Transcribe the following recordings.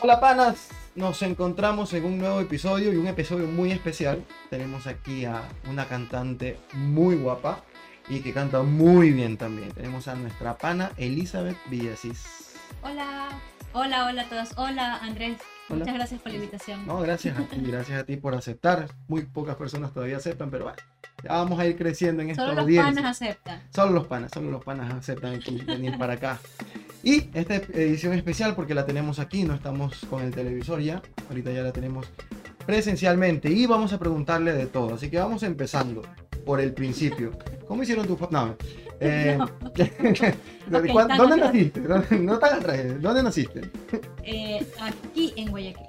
Hola panas, nos encontramos en un nuevo episodio y un episodio muy especial. Tenemos aquí a una cantante muy guapa y que canta muy bien también. Tenemos a nuestra pana Elizabeth Villasís. Hola, hola, hola a todos. Hola Andrés, Hola. muchas gracias por la invitación. No, gracias a ti, gracias a ti por aceptar. Muy pocas personas todavía aceptan, pero bueno, ya vamos a ir creciendo en esta Solo los audiencia. panas aceptan. Solo los panas, solo los panas aceptan aquí venir para acá. Y esta edición especial porque la tenemos aquí, no estamos con el televisor ya, ahorita ya la tenemos presencialmente y vamos a preguntarle de todo. Así que vamos empezando por el principio. ¿Cómo hicieron tus papás? No. eh, ¿de Ok, cuán- tan ¿Dónde naciste? ¿Dónde- No tan atrás, ¿dónde naciste? Eh, aquí en Guayaquil.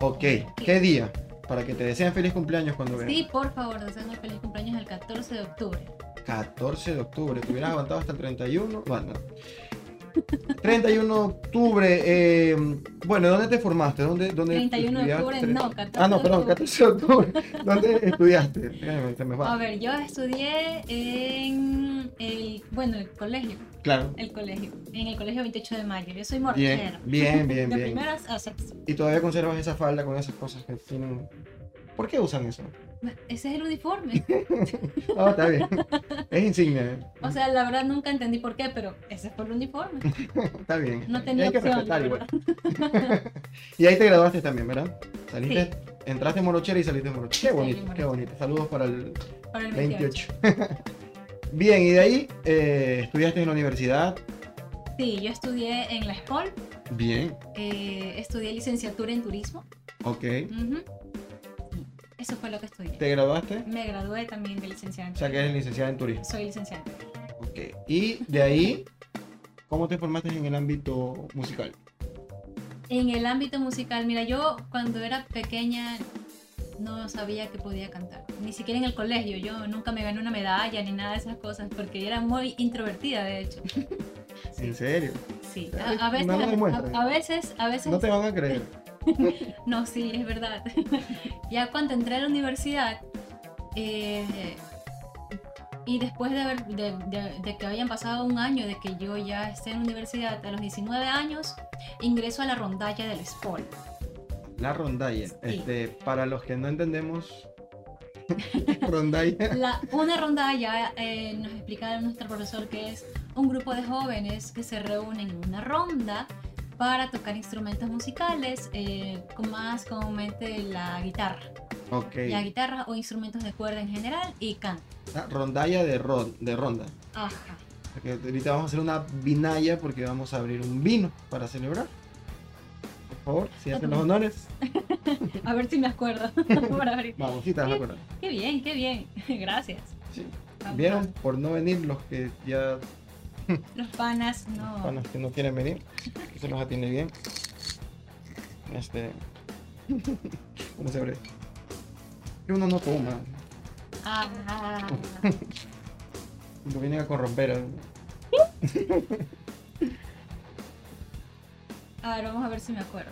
Ok, ¿qué día? Para que te deseen feliz cumpleaños cuando vean. Sí, por favor, deseame feliz cumpleaños el 14 de octubre. 14 de octubre, te hubieras aguantado hasta el 31. Bueno, 31 de octubre, eh, bueno, ¿dónde te formaste? ¿Dónde, dónde 31 de octubre, no, 14 Ah, no, de perdón, octubre. 14 de octubre. ¿Dónde estudiaste? Déjame, se me va. A ver, yo estudié en el, bueno, el colegio, Claro. el colegio, en el colegio 28 de mayo. Yo soy Bien, mortera. bien, bien, De bien. primeras a sexto. Y todavía conservas esa falda con esas cosas que tienen. ¿Por qué usan eso? Ese es el uniforme. Ah, está bien. Es insignia. ¿eh? O sea, la verdad nunca entendí por qué, pero ese fue el uniforme. Está bien. No tenía Hay que opción. la igual. Y ahí te graduaste también, ¿verdad? Saliste, entraste en Morochera y saliste en Morochera. Qué bonito, qué bonito. Saludos para el Para el 28. 28. Bien, y de ahí eh, estudiaste en la universidad. Sí, yo estudié en la escuela, Bien, eh, estudié licenciatura en turismo. ok. Ujú. Eso fue lo que estudié. ¿Te graduaste? Me gradué también de licenciada en O sea que turismo. eres licenciada en turismo. Soy licenciada. en turismo. Ok. Y de ahí, ¿cómo te formaste en el ámbito musical? En el ámbito musical, mira, yo cuando era pequeña no sabía que podía cantar. Ni siquiera en el colegio. Yo nunca me gané una medalla ni nada de esas cosas porque era muy introvertida, de hecho. ¿En serio? Sí, veces, a veces, a veces No te van a creer. No, sí, es verdad. ya cuando entré a la universidad eh, y después de, haber, de, de- de que hayan pasado un año de que yo ya esté en la universidad, a los 19 años, ingreso a la rondalla del SPOL. La rondalla. Sí. Este, para los que no entendemos, rondalla. La, una rondalla, eh, nos explica nuestro profesor, que es un grupo de jóvenes que se reúnen en una ronda para tocar instrumentos musicales, eh, más comúnmente la guitarra. Ok. La guitarra o instrumentos de cuerda en general y canto. Ah, rondalla de, ron- de ronda. Ajá. Ahorita vamos a hacer una vinaya porque vamos a abrir un vino para celebrar. Por favor, si hacen los honores. A ver si me acuerdo. Para abrir. Vamos, sí te vas a acordar. Qué bien, qué bien. Gracias. Sí. Vamos. ¿Vieron? Por no venir los que ya Los panas, no. panas que no quieren venir, que se los atiende bien. Este. ¿Cómo se abre? Que uno no toma. Ah, Lo vienen a corromper. a ver, vamos a ver si me acuerdo.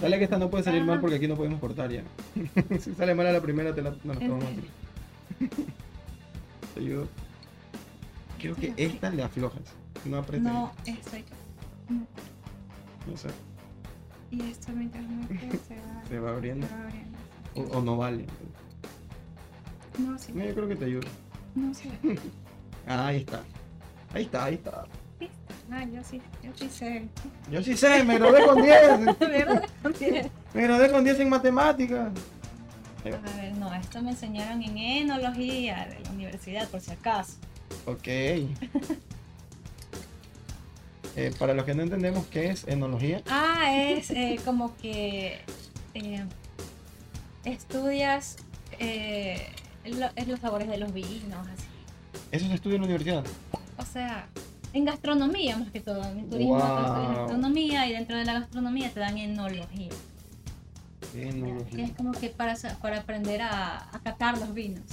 Dale que esta no puede salir mal porque aquí no podemos cortar ya. si sale mal a la primera, te la, no, ¿En tomamos Te ayudo. Creo que esta le aflojas. No apretes. No, estoy. No sé. Y esto mientras me quedo, se va, Se va abriendo. se va abriendo. O, o no vale. No, sí. No, yo creo que te ayudo. No, sí. Ah, ahí está. Ahí está, ahí está. Ah, yo sí, yo sí sé. Yo sí sé, me gradué con 10. ¿Verdad? Me gradué con 10 en matemáticas. A ver, no, esto me enseñaron en enología de la universidad, por si acaso. Ok. Eh, para los que no entendemos qué es enología. Ah, es eh, como que eh, estudias eh, lo- es los sabores de los vinos, así. Eso se estudia en la universidad. O sea, en gastronomía más que todo. En turismo Wow. gastronomía y dentro de la gastronomía te dan enología. Que es como que para, para aprender a, a catar los vinos.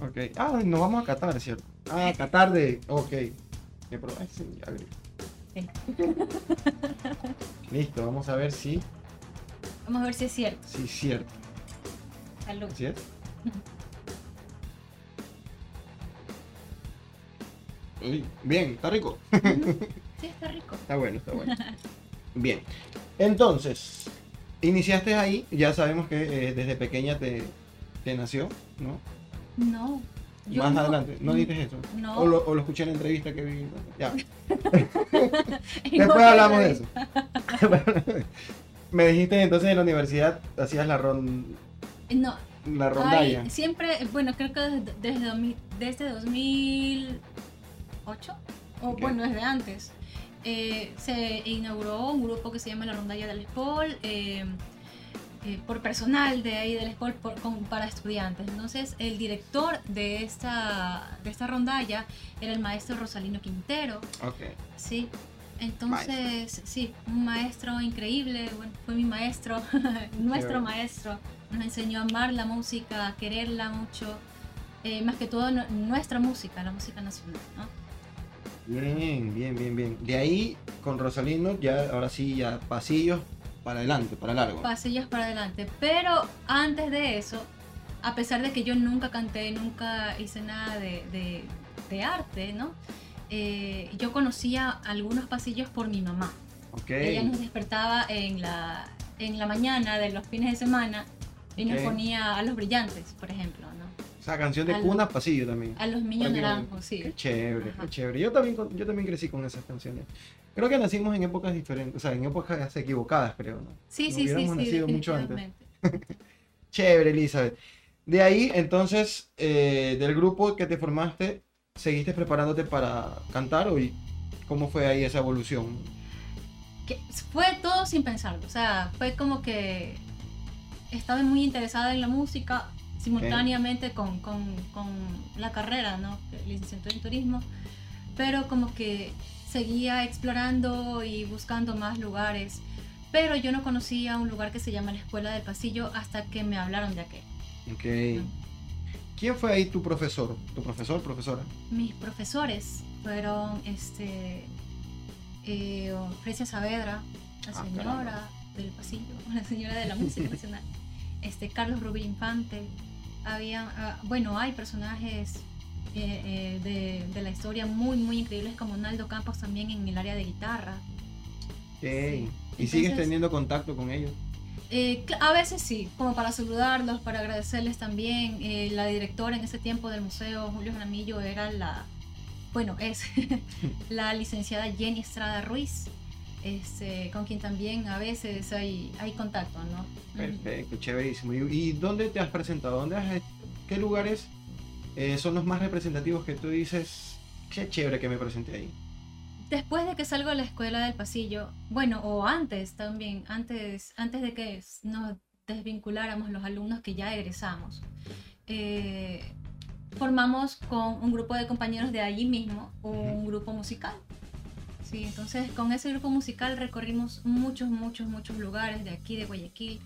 Ok. Ah, nos vamos a Qatar, ¿cierto? Ah, Qatar de. Ok. Me sí. Sí. Listo, vamos a ver si. Vamos a ver si es cierto. Si es cierto. Salud. ¿Así es? Uy, bien, está rico. Sí, está rico. Está bueno, está bueno. Bien. Entonces, iniciaste ahí, ya sabemos que eh, desde pequeña te, te nació, ¿no? No. yo Más no- adelante, ¿no dices eso? No. O lo, o lo escuché en la entrevista que vi. Ya. Después hablamos de eso. Me dijiste entonces en la universidad hacías la, ron, No, la rondalla. Ay, siempre, bueno, creo que desde, desde, 2000 desde 2008, o bueno, desde antes, eh, se inauguró un grupo que se llama La Rondalla del Escol, eh, eh, por personal de ahí del por- con- para estudiantes. Entonces, el director de esta, de esta rondalla era el maestro Rosalino Quintero, Ok. sí. Entonces, sí, un maestro increíble, bueno, fue mi maestro, nuestro maestro, nos enseñó a amar la música, a quererla mucho, más que todo nu- nuestra música, la música nacional, ¿no? Bien, bien, bien, bien. De ahí, con Rosalino, ya, ahora sí, ya pasillos para adelante, para largo. Pasillos para adelante, pero antes de eso, a pesar de que yo nunca canté, nunca hice nada de, de- de arte, ¿no? Eh, yo conocía algunos pasillos por mi mamá. Ok. Ella nos despertaba en la, en la mañana de los fines de semana y nos ponía a los brillantes, por ejemplo, sea, canción de cuna, pasillo también. A los niños naranjos, sí. Qué chévere, Ajá. qué chévere. Yo también, yo también crecí con esas canciones. Creo que nacimos en épocas diferentes, o sea, en épocas equivocadas, creo, ¿no? Sí, No sí, sí, hubiéramos sí, nacido mucho antes. Chévere, Elizabeth. De ahí, entonces, eh, del grupo que te formaste, ¿seguiste preparándote para cantar o y cómo fue ahí esa evolución? Que fue todo sin pensarlo, o sea, fue como que estaba muy interesada en la música simultáneamente con, con, con la carrera, ¿no? Licenciatura en turismo, pero como que seguía explorando y buscando más lugares, pero yo no conocía un lugar que se llama la Escuela del Pasillo hasta que me hablaron de aquel. Ok. ¿Quién fue ahí tu profesor? ¿Tu profesor, profesora? Mis profesores fueron este, eh, Frecia Saavedra, la Ah, señora caramba. del pasillo, la señora de la música nacional, este, Carlos Rubí Infante. Había, ah, bueno, hay personajes eh, eh, de, de la historia muy, muy increíbles como Naldo Campos también en el área de guitarra. Sí. ¿Y sigues Entonces- teniendo contacto con ellos? Eh, a veces sí, como para saludarlos, para agradecerles también. La directora en ese tiempo del museo, Julio Jaramillo, era la, bueno, es la licenciada Jenny Estrada Ruiz, este, con quien también a veces hay, hay contacto, ¿no? Perfecto, chéverísimo. ¿Y, y dónde te has presentado? ¿Dónde has, ¿Qué lugares eh, son los más representativos que tú dices? Qué chévere que me presenté ahí. Después de que salgo de la escuela del pasillo, bueno, o antes también, antes, antes de que nos desvinculáramos los alumnos que ya egresamos, eh, formamos con un grupo de compañeros de allí mismo un grupo musical. Sí, entonces con ese grupo musical recorrimos muchos, muchos, muchos lugares de aquí, de Guayaquil,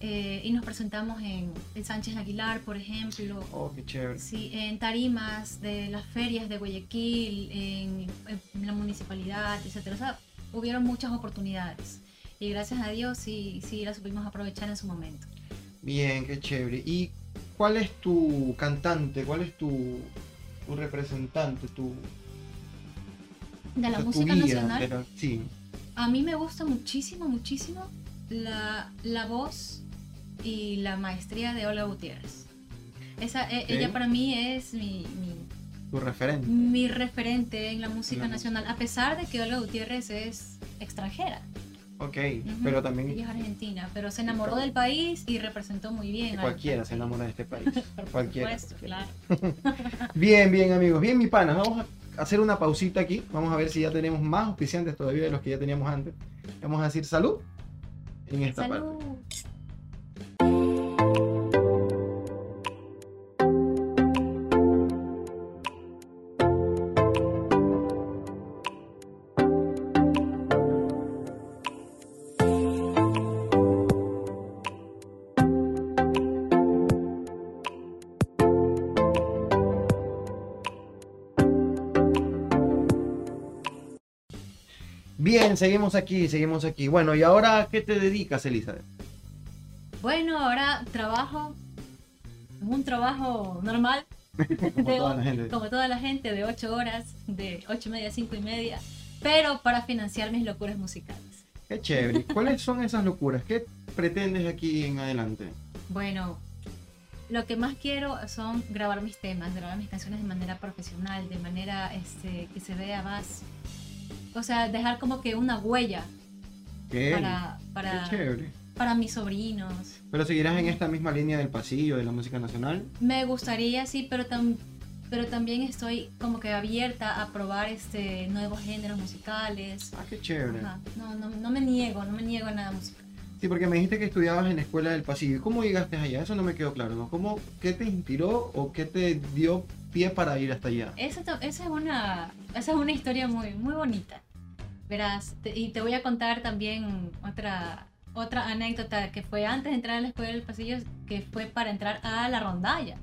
eh, y nos presentamos en, en Sánchez Aguilar, por ejemplo, Oh, qué chévere. Sí, en tarimas de las ferias de Guayaquil, en, en la municipalidad, etcétera. O sea, hubieron muchas oportunidades y gracias a Dios sí, sí las supimos aprovechar en su momento. Bien, qué chévere. ¿Y cuál es tu cantante? ¿Cuál es tu, tu representante? Tu, De la música nacional, la- sí. a mí me gusta muchísimo, muchísimo la, la voz y la maestría de Olga Gutiérrez. Esa, e-. Ella para mí es mi, mi, Tu referente. mi referente en la música nacional, a pesar de que Olga Gutiérrez es extranjera. Ok, Ujú, pero también Ella es argentina, pero se enamoró del país y representó muy bien. al- cualquiera al se enamora de este país. Por cualquiera, supuesto, cualquiera. claro. Bien, bien amigos. Bien, mi pana. Vamos a hacer una pausita aquí. Vamos a ver si ya tenemos más auspiciantes todavía de los que ya teníamos antes. Vamos a decir salud en esta parte. Bien, seguimos aquí, seguimos aquí. Bueno, ¿y ahora a qué te dedicas, Elizabeth? Bueno, ahora trabajo, es un trabajo normal, Como de toda la gente. como toda la gente, de 8 horas, de 8 y media a 5 y media, pero para financiar mis locuras musicales. Qué chévere. ¿Cuáles son esas locuras? ¿Qué pretendes aquí en adelante? Bueno, lo que más quiero son grabar mis temas, grabar mis canciones de manera profesional, de manera este, que se vea más, o sea, dejar como que una huella para, para, Qué chévere. para mis sobrinos. ¿Pero seguirás en esta misma línea del pasillo de la música nacional? Me gustaría, sí, pero, tam- pero también estoy como que abierta a probar este, nuevos géneros musicales. Ah, qué chévere. Ajá, No, no, no me niego, no me niego a nada musical. Sí, porque me dijiste que estudiabas en la escuela del pasillo. ¿Y ¿Cómo llegaste allá? Eso no me quedó claro, ¿no? ¿Cómo, ¿Qué te inspiró o qué te dio pie para ir hasta allá? Esa, esa es una, esa es una historia muy, muy bonita. Verás, te- y te voy a contar también otra, otra anécdota que fue antes de entrar a la escuela del pasillo, que fue para entrar a la rondalla.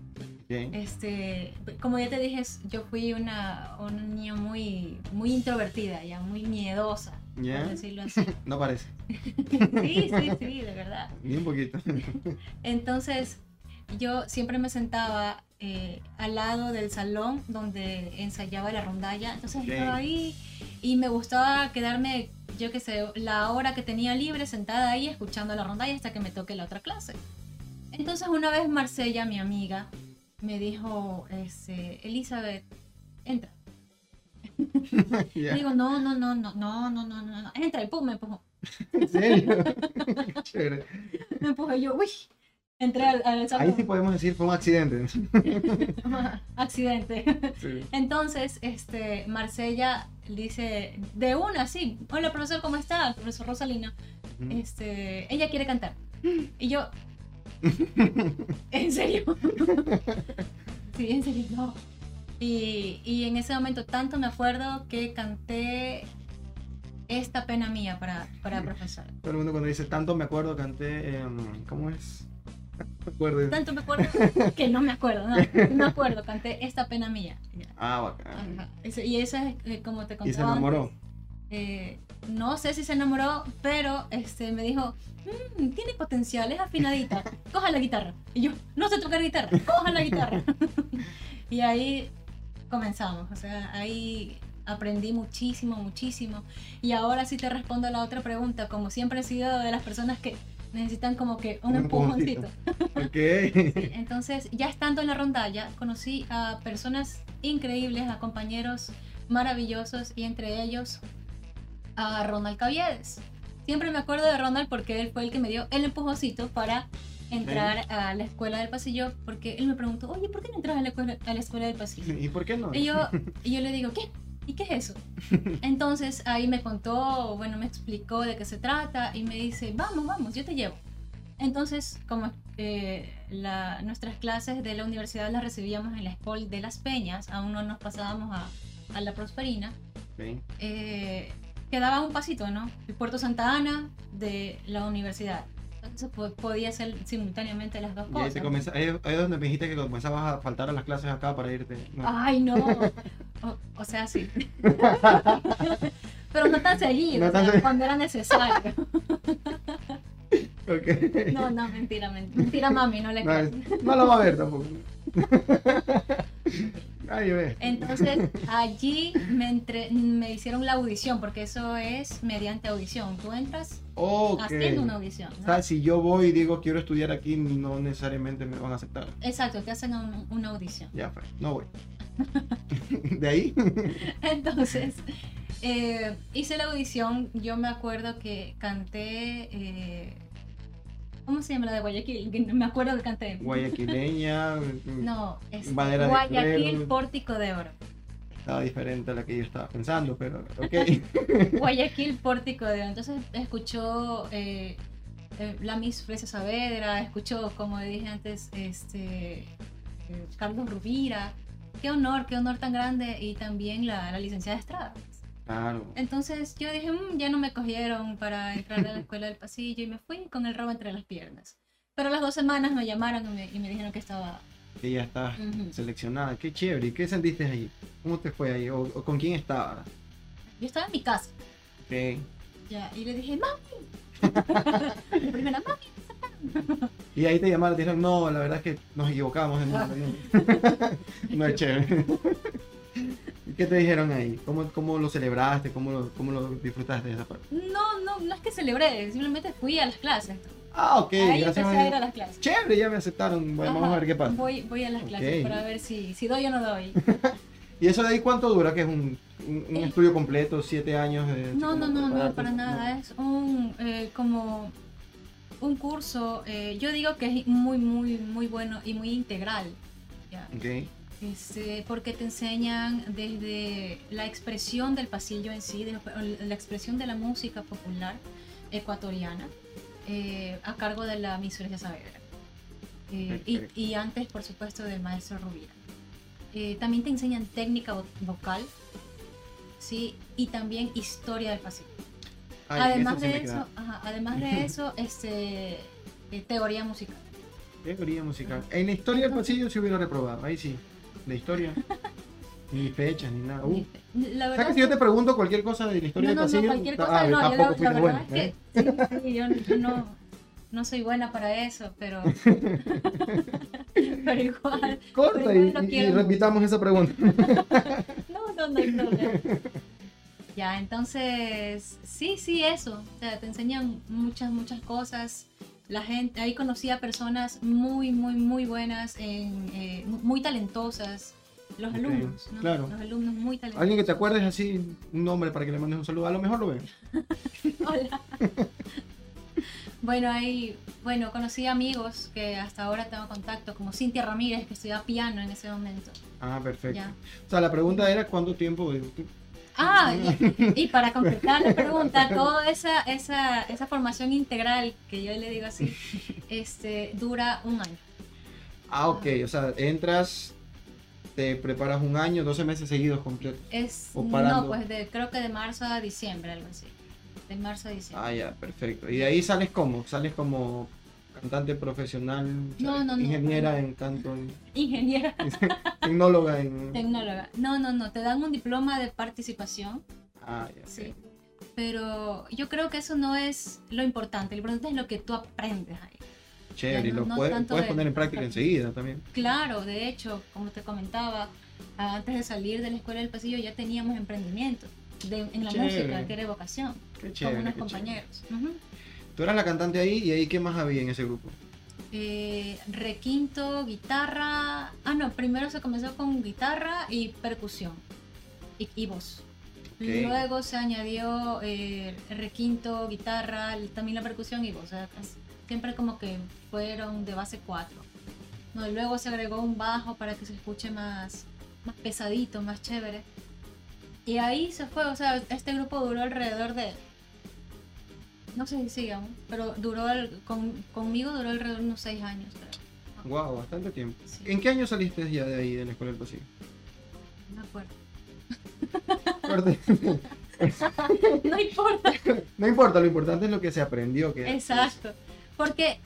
Bien. Este, como ya te dije, yo fui una, una niña muy, muy introvertida, ya muy miedosa, ¿Ya? por decirlo así. No parece. Sí, sí, sí, de verdad. Ni un poquito. Entonces, yo siempre me sentaba eh, al lado del salón donde ensayaba la rondalla. Entonces Ok. estaba ahí y me gustaba quedarme, yo qué sé, la hora que tenía libre sentada ahí escuchando la rondalla hasta que me toque la otra clase. Entonces una vez Marcella, mi amiga, me dijo, este, Elizabeth, entra. Ya. Digo, no, no, no, no, no, no, no, no, entra y pum, me empujó. ¿En serio? Me empujó y yo, uy, entré al, al. Ahí sí podemos decir fue un accidente. Accidente. Sí. Entonces, este, Marsella dice, de una, sí, hola profesor, ¿cómo está? Profesor Rosalino, Ujú. este, ella quiere cantar. Y yo, ¿en serio? sí, en serio, no. Y, y en ese momento tanto me acuerdo que canté esta pena mía para, para profesor. Todo el mundo cuando dice tanto me acuerdo canté. em, ¿Cómo es? No me acuerdo. Tanto me acuerdo que no me acuerdo, no, no me acuerdo, canté esta pena mía. Ah, bacán. Ajá. Y esa es eh, como te contaba Y se enamoró. antes, eh, no sé si se enamoró, pero este, me dijo, "Mm, tiene potencial, es afinadita, coja la guitarra. Y yo, no sé tocar guitarra, coja la guitarra. y ahí comenzamos, o sea, ahí aprendí muchísimo, muchísimo. Y ahora sí te respondo a la otra pregunta, como siempre he sido de las personas que necesitan como que un, Un empujoncito. empujoncito. Ok. Entonces, ya estando en la rondalla, conocí a personas increíbles, a compañeros maravillosos y entre ellos a Ronald Caviedes. Siempre me acuerdo de Ronald porque él fue el que me dio el empujoncito para entrar a la escuela del pasillo porque él me preguntó, oye, ¿por qué no entras a la escuela, a la escuela del pasillo? ¿Y por qué no? Y yo, y yo le digo, ¿qué? ¿Y qué es eso? Entonces ahí me contó, bueno, me explicó de qué se trata y me dice, vamos, vamos, yo te llevo. Entonces, como eh, la- nuestras clases de la universidad las recibíamos en la Escuela de las Peñas, aún no nos pasábamos a, a la Prosperina, eh, quedaba un pasito, ¿no? El Puerto Santa Ana de la universidad. Entonces po- podía ser simultáneamente las dos Y cosas. ahí, ahí es donde me dijiste que comenzabas a faltar a las clases acá para irte. No. Ay, no. O, o sea, sí. Pero no tan seguido, No o tan sea, seguido. cuando era necesario. Ok. No, no, mentira, men- mentira, mami, no le No, es- no lo va a ver tampoco. Ve. Entonces, allí me, entre- me hicieron la audición, porque eso es mediante audición. Tú entras Ok. haciendo una audición. O sea, si yo voy y digo quiero estudiar aquí, no necesariamente me van a aceptar. Exacto, te hacen un- una audición. Ya fue, no voy. De ahí, Entonces, eh, hice la audición. Yo me acuerdo que canté. eh, ¿Cómo se llama la de Guayaquil? Que Me acuerdo que canté. guayaquileña, No, es Guayaquil. Pórtico de Oro. estaba diferente a la que yo estaba pensando, pero ok. Guayaquil Pórtico de Oro. Entonces escuchó eh, eh, la Miss Fresia Saavedra, escuchó, como dije antes, este, eh, Carlos Rubira. Qué honor, qué honor tan grande. Y también la, la licenciada Estrada. Claro. Entonces yo dije, "Mm, ya no me cogieron para entrar a la escuela del pasillo y me fui con el rabo entre las piernas. Pero las dos semanas me llamaron y me, y me dijeron que estaba... Que ya está Ujú. seleccionada. Qué chévere. ¿Y qué sentiste ahí? ¿Cómo te fue ahí? ¿O, o con quién estabas? Yo estaba en mi casa Ok. ya, y le dije, mami. la primera, mami, Y ahí te llamaron te dijeron, no, la verdad es que nos equivocamos. en no, no es chévere. ¿Y ¿Qué te dijeron ahí? ¿Cómo, cómo lo celebraste? ¿Cómo lo, cómo lo disfrutaste de esa parte? No, no, no es que celebré, simplemente fui a las clases. Ah, ok. Ahí gracias empecé a ir a las clases. Chévere, ya me aceptaron. Bueno, vamos a ver qué pasa. Voy, voy a las clases Ok. para ver si, si doy o no doy. ¿Y eso de ahí cuánto dura? ¿Que es un, un- un Eh. estudio completo, siete años? De, No, no, no, no, para nada. Es un eh, como un curso. eh, yo digo que es muy, muy, muy bueno y muy integral. ¿ya? Ok. Este, porque te enseñan desde la expresión del pasillo en sí, de la expresión de la música popular ecuatoriana, eh, a cargo de la Miss Florencia Saavedra. Eh, y, antes, por supuesto, del maestro Rubira. Eh, también te enseñan técnica vo- vocal, ¿sí? Y también historia del pasillo. Ay, además eso de eso, ajá, además de eso, este, teoría musical. Teoría musical. En la historia del pasillo se hubiera reprobado. Ahí sí. La historia. ni fechas, ni nada. Uh. La verdad que si yo te pregunto cualquier cosa de la historia no, no, pasillo, no, cualquier cosa, ah, no, yo la, verdad bueno. es ¿eh? que sí, sí, yo, yo no, no soy buena para eso, pero, pero igual, Corta pero y, igual lo y- y quiero repitamos esa pregunta. no, no, no hay problema. Ya, entonces, sí, sí, eso, o sea, te enseñan muchas, muchas cosas. La gente, ahí conocí a personas muy, muy, muy buenas, en, eh, muy talentosas. Los alumnos, ¿no? claro. Los alumnos muy talentosos. Alguien que te acuerdes así, un nombre para que le mandes un saludo. A lo mejor lo ven. Hola. bueno, ahí, bueno, conocí amigos que hasta ahora tengo contacto, como Cintia Ramírez, que estudiaba piano en ese momento. Ah, perfecto. Ya. O sea, la pregunta era cuánto tiempo. Ah, y, y para completar la pregunta, toda esa, esa, esa formación integral, que yo le digo así, este, dura un año. Ah, ok. O sea, entras, te preparas un año, 12 meses seguidos completos. Es, no, pues de, creo que de marzo a diciembre, algo así. De marzo a diciembre. Ah, ya, perfecto. Y de ahí sales como, sales como cantante profesional, No, no, no. ingeniera en canto, en- Ingeniera tecnóloga en... tecnóloga. No, no, no, te dan un diploma de participación Ah, ya. Sí. Pero yo creo que eso no es lo importante. Lo importante es lo que tú aprendes ahí. Chévere, y lo puedes, de- poner en práctica enseguida también. Claro, de hecho, como te comentaba, antes de salir de la escuela del pasillo ya teníamos emprendimiento de- en la Chévere. música, que era vocación, Qué con chévere. unos qué compañeros. Chévere. Tú eras la cantante ahí y ahí qué más había en ese grupo. Eh, requinto, guitarra. Ah, no, primero se comenzó con guitarra y percusión y, y voz. Luego se añadió eh, requinto, guitarra, también la percusión y voz. O sea, siempre como que fueron de base cuatro. No, y luego se agregó un bajo para que se escuche más, más pesadito, más chévere. Y ahí se fue, o sea, este grupo duró alrededor de. No sé si sigue aún, pero duró el- con, conmigo duró alrededor de unos seis años, creo. Wow, bastante tiempo. Sí. ¿En qué año saliste ya de ahí, de la escuela del pasillo? No me acuerdo. No importa. no importa, lo importante es lo que se aprendió. Que Exacto. Porque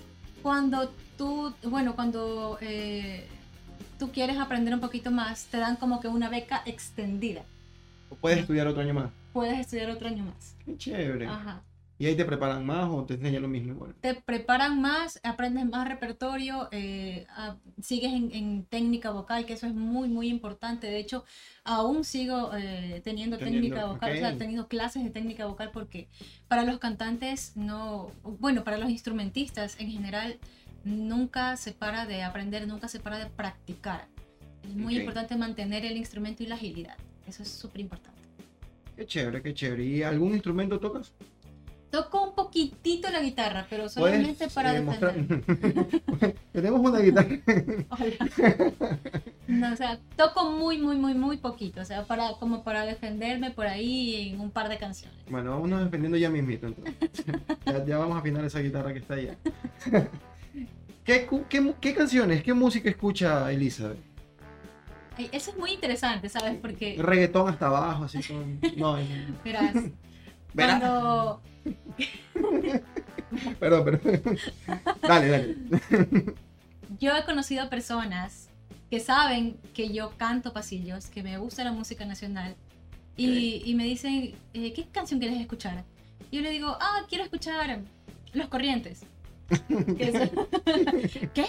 cuando tú, bueno, cuando eh, tú quieres aprender un poquito más, te dan como que una beca extendida. O puedes estudiar otro año más. Puedes estudiar otro año más. Qué chévere. Ajá. ¿Y ahí te preparan más o te enseñan lo mismo igual? Te preparan más, aprendes más repertorio, eh, ah, sigues en, en técnica vocal, que eso es muy, muy importante. De hecho, aún sigo eh, teniendo, Teniendo, técnica vocal, o sea, teniendo clases de técnica vocal porque para los cantantes no, bueno, para los instrumentistas en general, nunca se para de aprender, nunca se para de practicar. Es muy importante mantener el instrumento y la agilidad. Eso es súper importante. Qué chévere, qué chévere. ¿Y algún instrumento tocas? Toco un poquitito la guitarra, pero ¿Puedes solamente para eh. Tenemos una guitarra. No, o sea, toco muy, muy, muy, muy poquito, o sea, para, como para defenderme por ahí en un par de canciones. Bueno, vámonos defendiendo ya mismito entonces. ya, ya vamos a afinar esa guitarra que está allá. ¿Qué, canciones, qué música escucha Elizabeth? Ay, Eso es muy interesante, ¿sabes? Porque, Reggaetón hasta abajo, así con... No, es- verás, Verás. cuando... Perdón, perdón. dale, dale. Yo he conocido personas que saben que yo canto pasillos, que me gusta la música nacional, y, y me dicen, eh, ¿qué canción quieres escuchar? Y yo le digo, ah, quiero escuchar Los Corrientes. ¿Qué?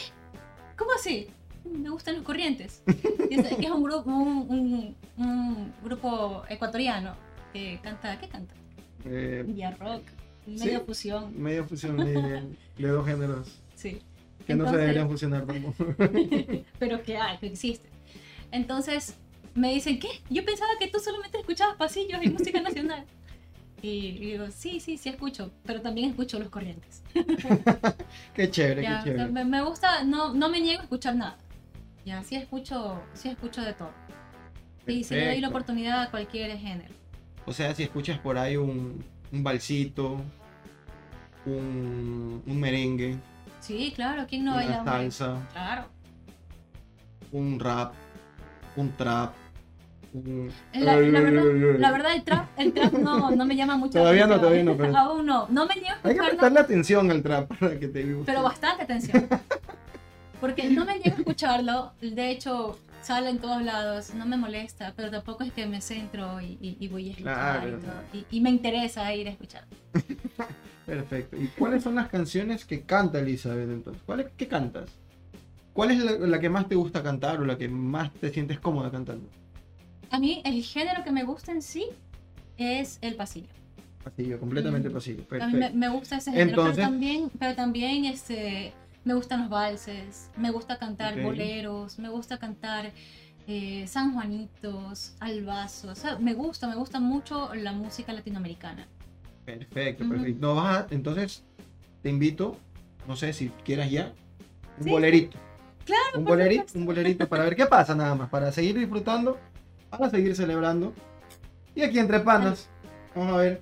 ¿Cómo así? Me gustan los corrientes. Y es- que es un grupo, un, un- un grupo ecuatoriano que canta, ¿qué canta? Eh, rock, Sí. medio fusión, media fusión de, de dos géneros sí. que no se Entonces- deberían fusionar tampoco. pero que hay, que existe. Entonces me dicen, ¿qué? Yo pensaba que tú solamente escuchabas pasillos y música nacional. Y, digo, sí, sí, sí escucho, pero también escucho los corrientes. qué chévere, Ya, qué o sea, chévere. me, me gusta, no, no me niego a escuchar nada. Ya, sí escucho, sí escucho de todo. Y se le doy la oportunidad a cualquier género. O sea, si escuchas por ahí un, un balsito, un, un merengue, Sí, claro, ¿quién no una baila? salsa, Claro. un rap, un trap, un... La, la verdad, la verdad, el trap, el trap no, no me llama mucho Todavía no, atención. todavía no, pero- Aún no. No me niego a Hay que prestarle atención al trap para que te guste. pero bastante atención. Porque no me niego a escucharlo, de hecho sale en todos lados, no me molesta, pero tampoco es que me centro y, y- y voy a escuchar Claro. y, todo, y- y me interesa ir a escuchar. Perfecto. ¿Y cuáles son las canciones que canta Elizabeth entonces? ¿Cuál es, ¿Qué cantas? ¿Cuál es la, la que más te gusta cantar o la que más te sientes cómoda cantando? A mí el género que me gusta en sí es el pasillo. Pasillo, completamente Mm. pasillo. A mí me, me gusta ese género, Entonces- pero también, pero también este, me gustan los valses, me gusta cantar boleros, me gusta cantar eh, San Juanitos, albazos, o sea, me gusta, me gusta mucho la música latinoamericana. Perfecto, perfecto. No vas a- entonces te invito, no sé si quieras ya, un Sí. bolerito. Claro, Un bolerito, un bolerito para ver qué pasa nada más, para seguir disfrutando, para seguir celebrando. Y aquí entre panas, vamos a ver.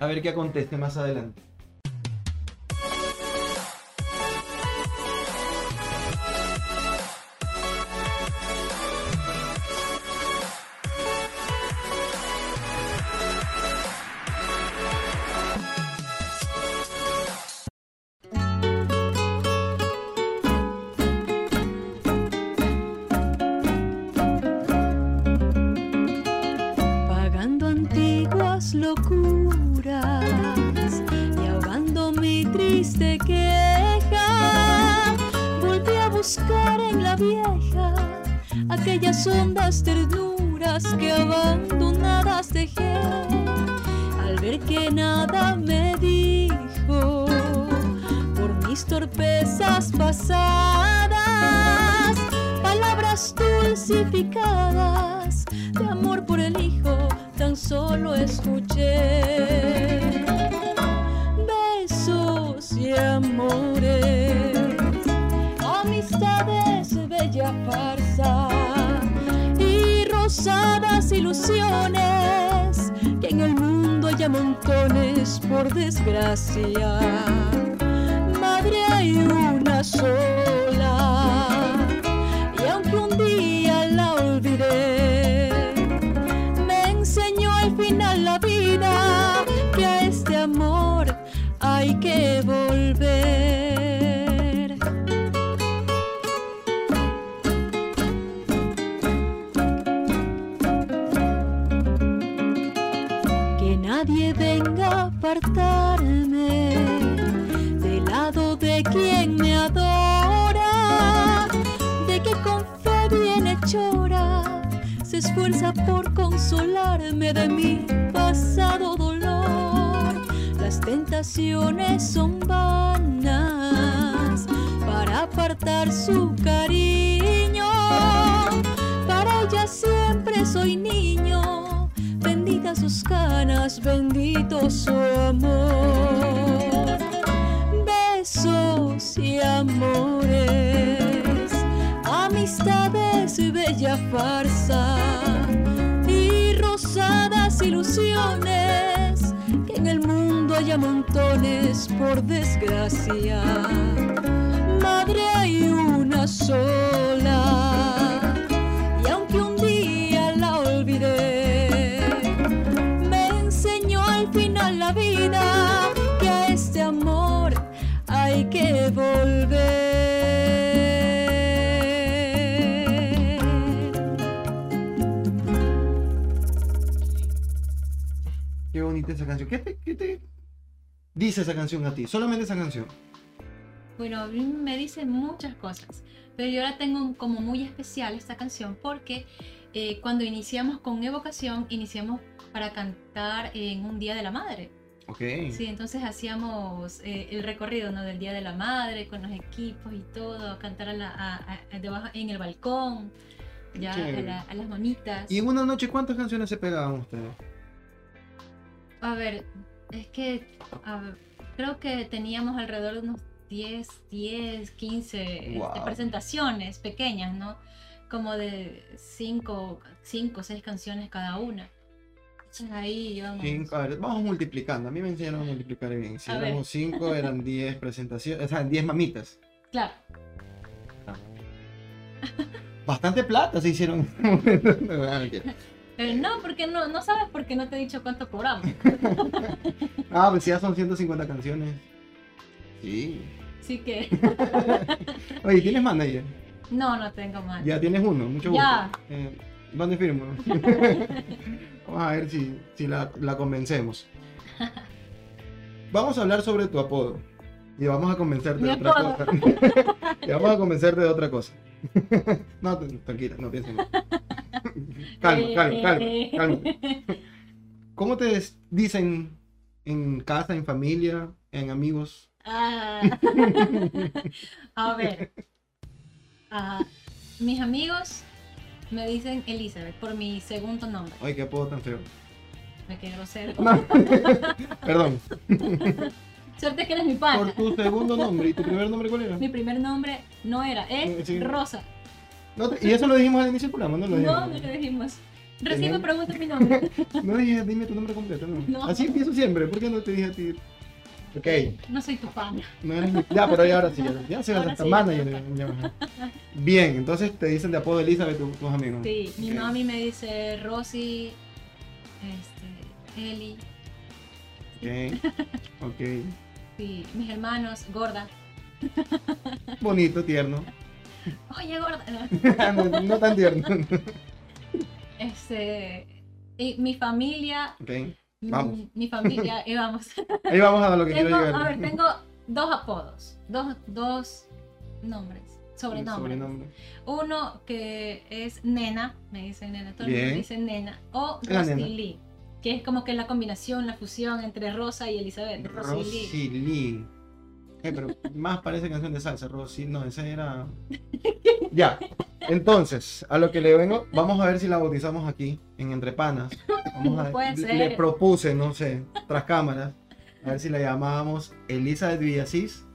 A ver qué acontece más adelante. Esfuerza por consolarme de mi pasado dolor. Las tentaciones son vanas para apartar su cariño. Para ella siempre soy niño, bendita sus canas, bendito su amor. Besos y amores, amistades y bella farsa por desgracia. Madre hay una sola y aunque un día la olvidé, me enseñó al final la vida que a este amor hay que volver. Esa canción. ¿Qué te, qué te dice esa canción a ti? Solamente esa canción. Bueno, a mí me dicen muchas cosas, pero yo la tengo como muy especial esta canción porque eh, cuando iniciamos con Evocación, iniciamos para cantar en un Día de la Madre. Ok. Sí, entonces hacíamos eh, el recorrido ¿no? del Día de la Madre con los equipos y todo, cantar a la- a- a- debajo, en el balcón, ya a, la- a las mamitas. ¿Y en una noche cuántas canciones se pegaban ustedes? A ver, es que a ver, creo que teníamos alrededor de unos 10, 10, 15 este, Wow. presentaciones pequeñas, ¿no? Como de 5, 5, 6 canciones cada una. Entonces ahí íbamos. Cinco, a ver, vamos multiplicando. A mí me enseñaron a multiplicar bien. Si A éramos 5, eran 10 presentaciones. O sea, 10 mamitas. Claro, Bastante plata se hicieron. Ah, mentira. Pero no, porque no, no sabes porque no te he dicho cuánto cobramos. ah, pues si ya son 150 canciones. Sí. Así que Oye, ¿tienes manager? no, no tengo más. Ya tienes uno, mucho gusto. Ya. Eh, ¿Dónde firmo? Vamos a ver si, si la, la convencemos. Vamos a hablar sobre tu apodo. Y vamos a convencerte de otra cosa. y vamos a convencerte de otra cosa. no, tranquila, no pienses más. calma, Eh, calma, calma, eh. calma. ¿Cómo te dicen en casa, en familia, en amigos? Ah. a ver. Ah, mis amigos me dicen Elizabeth por mi segundo nombre. Ay, qué apodo tan feo. Me quedé grosero. No. Perdón. Suerte que eres mi Por pana. tu segundo nombre. ¿Y tu primer nombre cuál era? Mi primer nombre no era, es Sí. Rosa. No te- y eso lo dijimos al inicio del programa, no lo dijimos. No, no le dijimos. Recién me preguntas mi nombre. No dije, dime tu nombre completo, no. No. Así empiezo siempre, ¿por qué no te dije a ti? Ok, No soy tu pana. no eres mi- Ya, pero ya ahora sí, ya, ya se Ahora hasta sí, manager. ya. Bien, entonces te dicen de apodo Elizabeth tu- tus amigos. Sí, mi mami me dice Rosy, este, Eli, Ok, ok. sí, mis hermanos, Gorda. Bonito, tierno. Oye, Gorda. no, no tan tierno. Este, y mi familia, Vamos. mi familia, y vamos. ahí vamos a lo que tengo, quiero llegar. a ver, tengo dos apodos, dos, dos nombres, sobrenombres. Sobrenombre. Uno que es Nena, me dicen Nena, todo el Bien. mundo me dice Nena, o. Lee, que es como que la combinación, la fusión entre Rosa y Elizabeth. Rosy Lee. Rosy Lee. Eh, pero más parece canción de salsa, Rosy. No, esa era. Ya. Entonces, a lo que le vengo, vamos a ver si la bautizamos aquí, en Entre Panas. Vamos a Puede le- ser. Le propuse, no sé, tras cámaras, a ver si la llamábamos Elizabeth Villasís,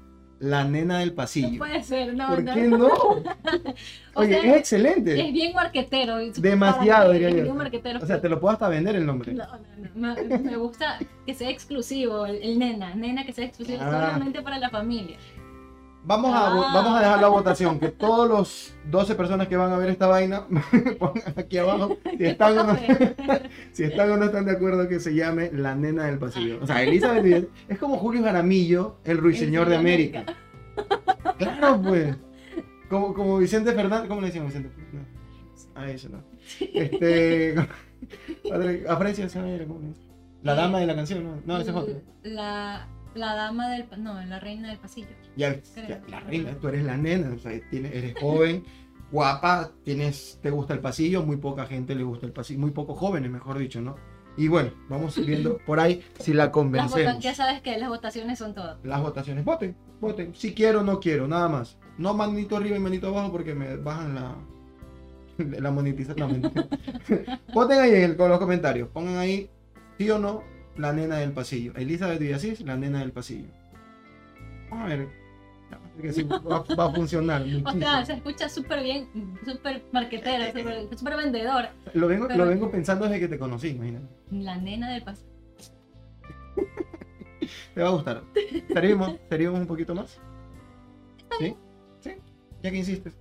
la nena del No pasillo. puede ser, no, ¿Por no. qué no? O Oye, sea, es excelente. Es bien marquetero. Demasiado, diría es yo. bien marquetero. O sea, te lo puedo hasta vender el nombre. No, no, no. Me, me gusta que sea exclusivo, el, el nena, nena que sea exclusivo Ah. solamente para la familia. Vamos a, Ah. vamos a dejar la votación, que todos los 12 personas que van a ver esta vaina pongan aquí abajo si están, o no, si están o no están de acuerdo que se llame la nena del pasillo. O sea, Elizabeth Villas- es como Julio Jaramillo, el ruiseñor de América. Claro, pues. Como, como Vicente Fernández, ¿cómo le decían a Vicente? No. A eso no. Este. Padre, Aprecia esa era, ¿cómo le dice? La dama de la canción, ¿no? No, ese es otro. La, la dama del. No, la reina del pasillo. Ya, ya, la reina, tú eres la nena, o sea, tienes- eres joven, guapa, tienes, te gusta el pasillo, muy poca gente le gusta el pasillo, muy pocos jóvenes, mejor dicho, ¿no? Y bueno, vamos viendo por ahí si la Las convencemos. vota- ya sabes que las votaciones son todo. Las votaciones, voten, voten, si quiero o no quiero, nada más. No manito arriba y manito abajo porque me bajan la, la monetización. Voten ahí en el- con los comentarios, pongan ahí sí o no la nena del pasillo. Elizabeth Villasís, la nena del pasillo. Vamos a ver. que sí, va, va a funcionar. O sea, se escucha súper bien, súper marquetero, súper súper vendedor. lo, vengo, pero- lo vengo pensando desde que te conocí, imagínate. La nena del pasillo. Te va a gustar. ¿Seríamos, seríamos un poquito más? ¿Sí? ¿Sí? Ya que insistes.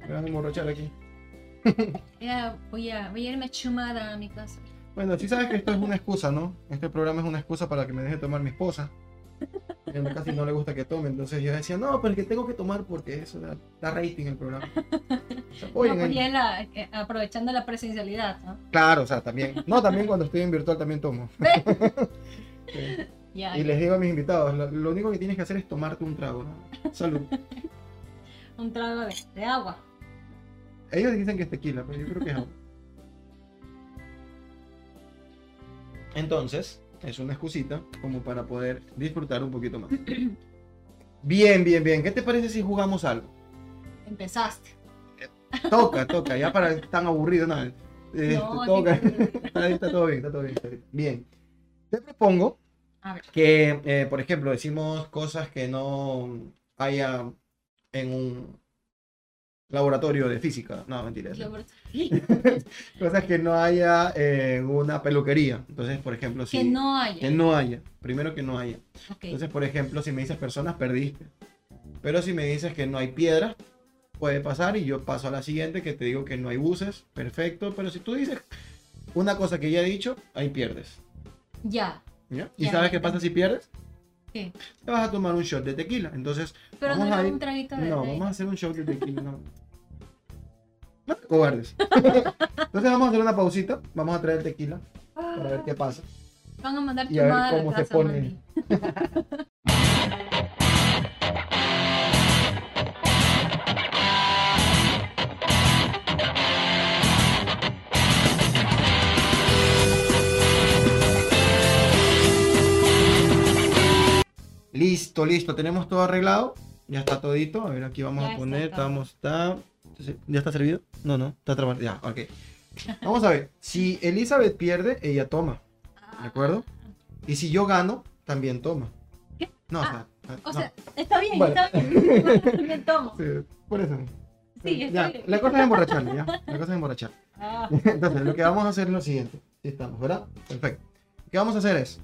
Me van a emborrachar aquí. Ya voy a, voy a irme chumada a mi casa. Bueno, sí sabes que esto es una excusa, ¿no? Este programa es una excusa para que me deje tomar mi esposa. Ella casi no le gusta que tome, entonces yo decía, no, pero es que tengo que tomar porque eso da, da rating el programa. Se No, pues la- eh, aprovechando la presencialidad, ¿no? Claro, o sea, también. No, también cuando estoy en virtual también tomo. Sí. Ya, Y les digo a mis invitados, lo, lo único que tienes que hacer es tomarte un trago. ¿no? Salud. un trago de, de agua. Ellos dicen que es tequila, pero yo creo que es agua. Entonces, es una excusita como para poder disfrutar un poquito más. Bien, bien, bien. ¿Qué te parece si jugamos algo? Empezaste. Toca, toca, ya para tan aburrido, no. Eh, No, toca. que- Está, está todo bien, está todo bien, está bien. Bien. Te propongo A ver. que, eh, por ejemplo, decimos cosas que no haya en un laboratorio de física. No, mentira. eso. Cosas que no haya en una peluquería. Entonces, por ejemplo, si... Que no haya. que no haya. Primero que no haya. Ok. Entonces, por ejemplo, si me dices personas, perdiste. Pero si me dices que no hay piedras, puede pasar y yo paso a la siguiente que te digo que no hay buses, perfecto. Pero si tú dices una cosa que ya he dicho, ahí pierdes. Ya. ¿ya? ¿Y Ya, sabes ya, qué pasa si pierdes? ¿Qué? Te vas a tomar un shot de tequila. Entonces, Pero Vamos no a ir- un traguito de. no, vamos a hacer un shot de tequila. No, no cobardes. Entonces, vamos a hacer una pausita. Vamos a traer el tequila para ver qué pasa. Van a mandar y a ver cómo se pone. Listo, listo. Tenemos todo arreglado. Ya está todito. A ver, aquí vamos Ya a está poner. todo. Estamos, está. ¿Ya está servido? No, no. Está trabajando. Ya, ok. Vamos a ver. Si Elizabeth pierde, ella toma. ¿De acuerdo? Y si yo gano, también toma. ¿Qué? No, Ah, o sea, O no. sea, está bien, Bueno. está bien. Me tomo. Sí, por eso. Sí, está ya, bien. la cosa es emborracharme, ya. La cosa es emborrachar. Ah, Entonces, lo que vamos a hacer es lo siguiente. Sí estamos, ¿verdad? Perfecto. Lo que vamos a hacer es,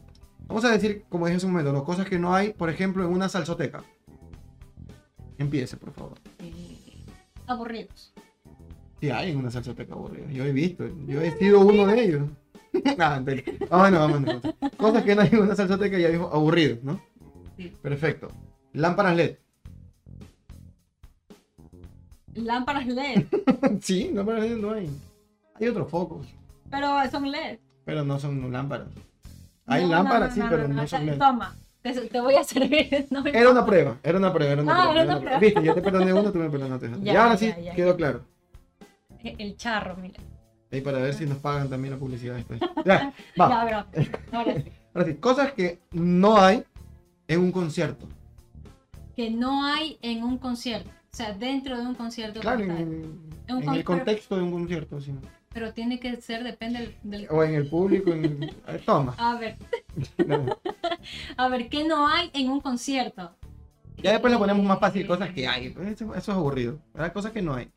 vamos a decir, como dije hace un momento, las cosas que no hay, por ejemplo, en una salsoteca. Empiece, por favor. eh, aburridos. Sí hay en una salsoteca aburrida. Yo he visto, yo he sido uno de ellos. ah, mentira. Vámonos. Cosas que no hay en una salsoteca, ya dijo aburrido, ¿no? Sí. Perfecto. Lámparas LED. Lámparas LED, sí, lámparas LED no hay. Hay otros focos, pero son LED. pero no son lámparas. Hay No, lámparas, no, sí, pero no, son. Toma, te, te voy a servir. Me Era una prueba, era una prueba, era una Ah, prueba. era una una prueba. Viste, yo te perdoné uno, tú me perdonaste. Ya, y ahora ya, sí, ya, quedó claro. El charro, mira. Ahí para ver si nos pagan también la publicidad después. Ya, va. Ahora sí. Ahora sí, cosas que no hay en un concierto. Que no hay en un concierto. O sea, dentro de un concierto. Claro, en, el con- contexto de un concierto, sí. Pero tiene que ser, depende del. del- O en el público, en eh, Toma. A ver, a ver, ¿qué no hay en un concierto? Ya después le ponemos más fácil cosas que hay. Eso, eso es aburrido. Hay cosas que no hay.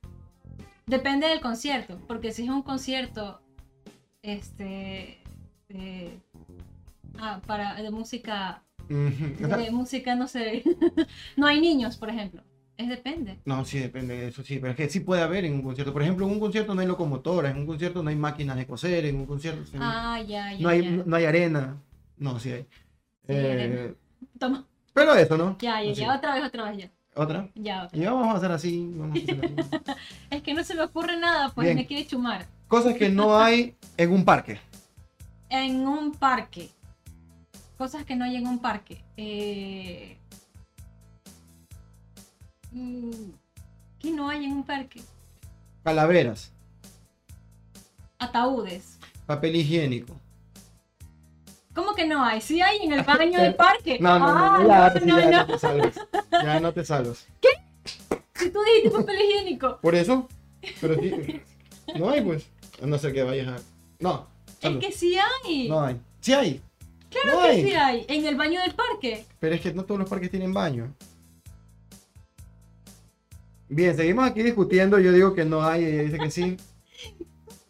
Depende del concierto, porque si es un concierto, este, de- ah, para de música, de música no sé, no hay niños, por ejemplo. Es depende. No, sí, depende de eso, sí, pero es que sí puede haber en un concierto. Por ejemplo, en un concierto no hay locomotoras, en un concierto no hay máquinas de coser, en un concierto sí, Ah, ya, ya. no, hay, ya. no hay arena. No, sí hay. Eh. Toma, pero eso, ¿no? ya, ya, Así. ya, otra vez, otra vez, ya. Otra. Ya, otra. Y vamos a hacer así. Vamos a hacer así. Es que no se me ocurre nada, pues Bien. me quiere chumar. Cosas que no hay en un parque. En un parque. Cosas que no hay en un parque. Eh, ¿Qué no hay en un parque? Calaveras, Ataúdes. papel higiénico. ¿Cómo que no hay? Sí hay en el baño del parque. No, no, no, Ah, no, ya, sí, no, ya no. no te salvas. Ya no te salvas. Si tú dijiste papel higiénico. Por eso, pero sí. No hay, pues. A no ser que vayas a. No, salud. Es que sí hay. no hay. Sí hay. claro no que hay. sí hay. En el baño del parque. Pero es que no todos los parques tienen baño. Bien, seguimos aquí discutiendo. Yo digo que no hay, ella dice que sí.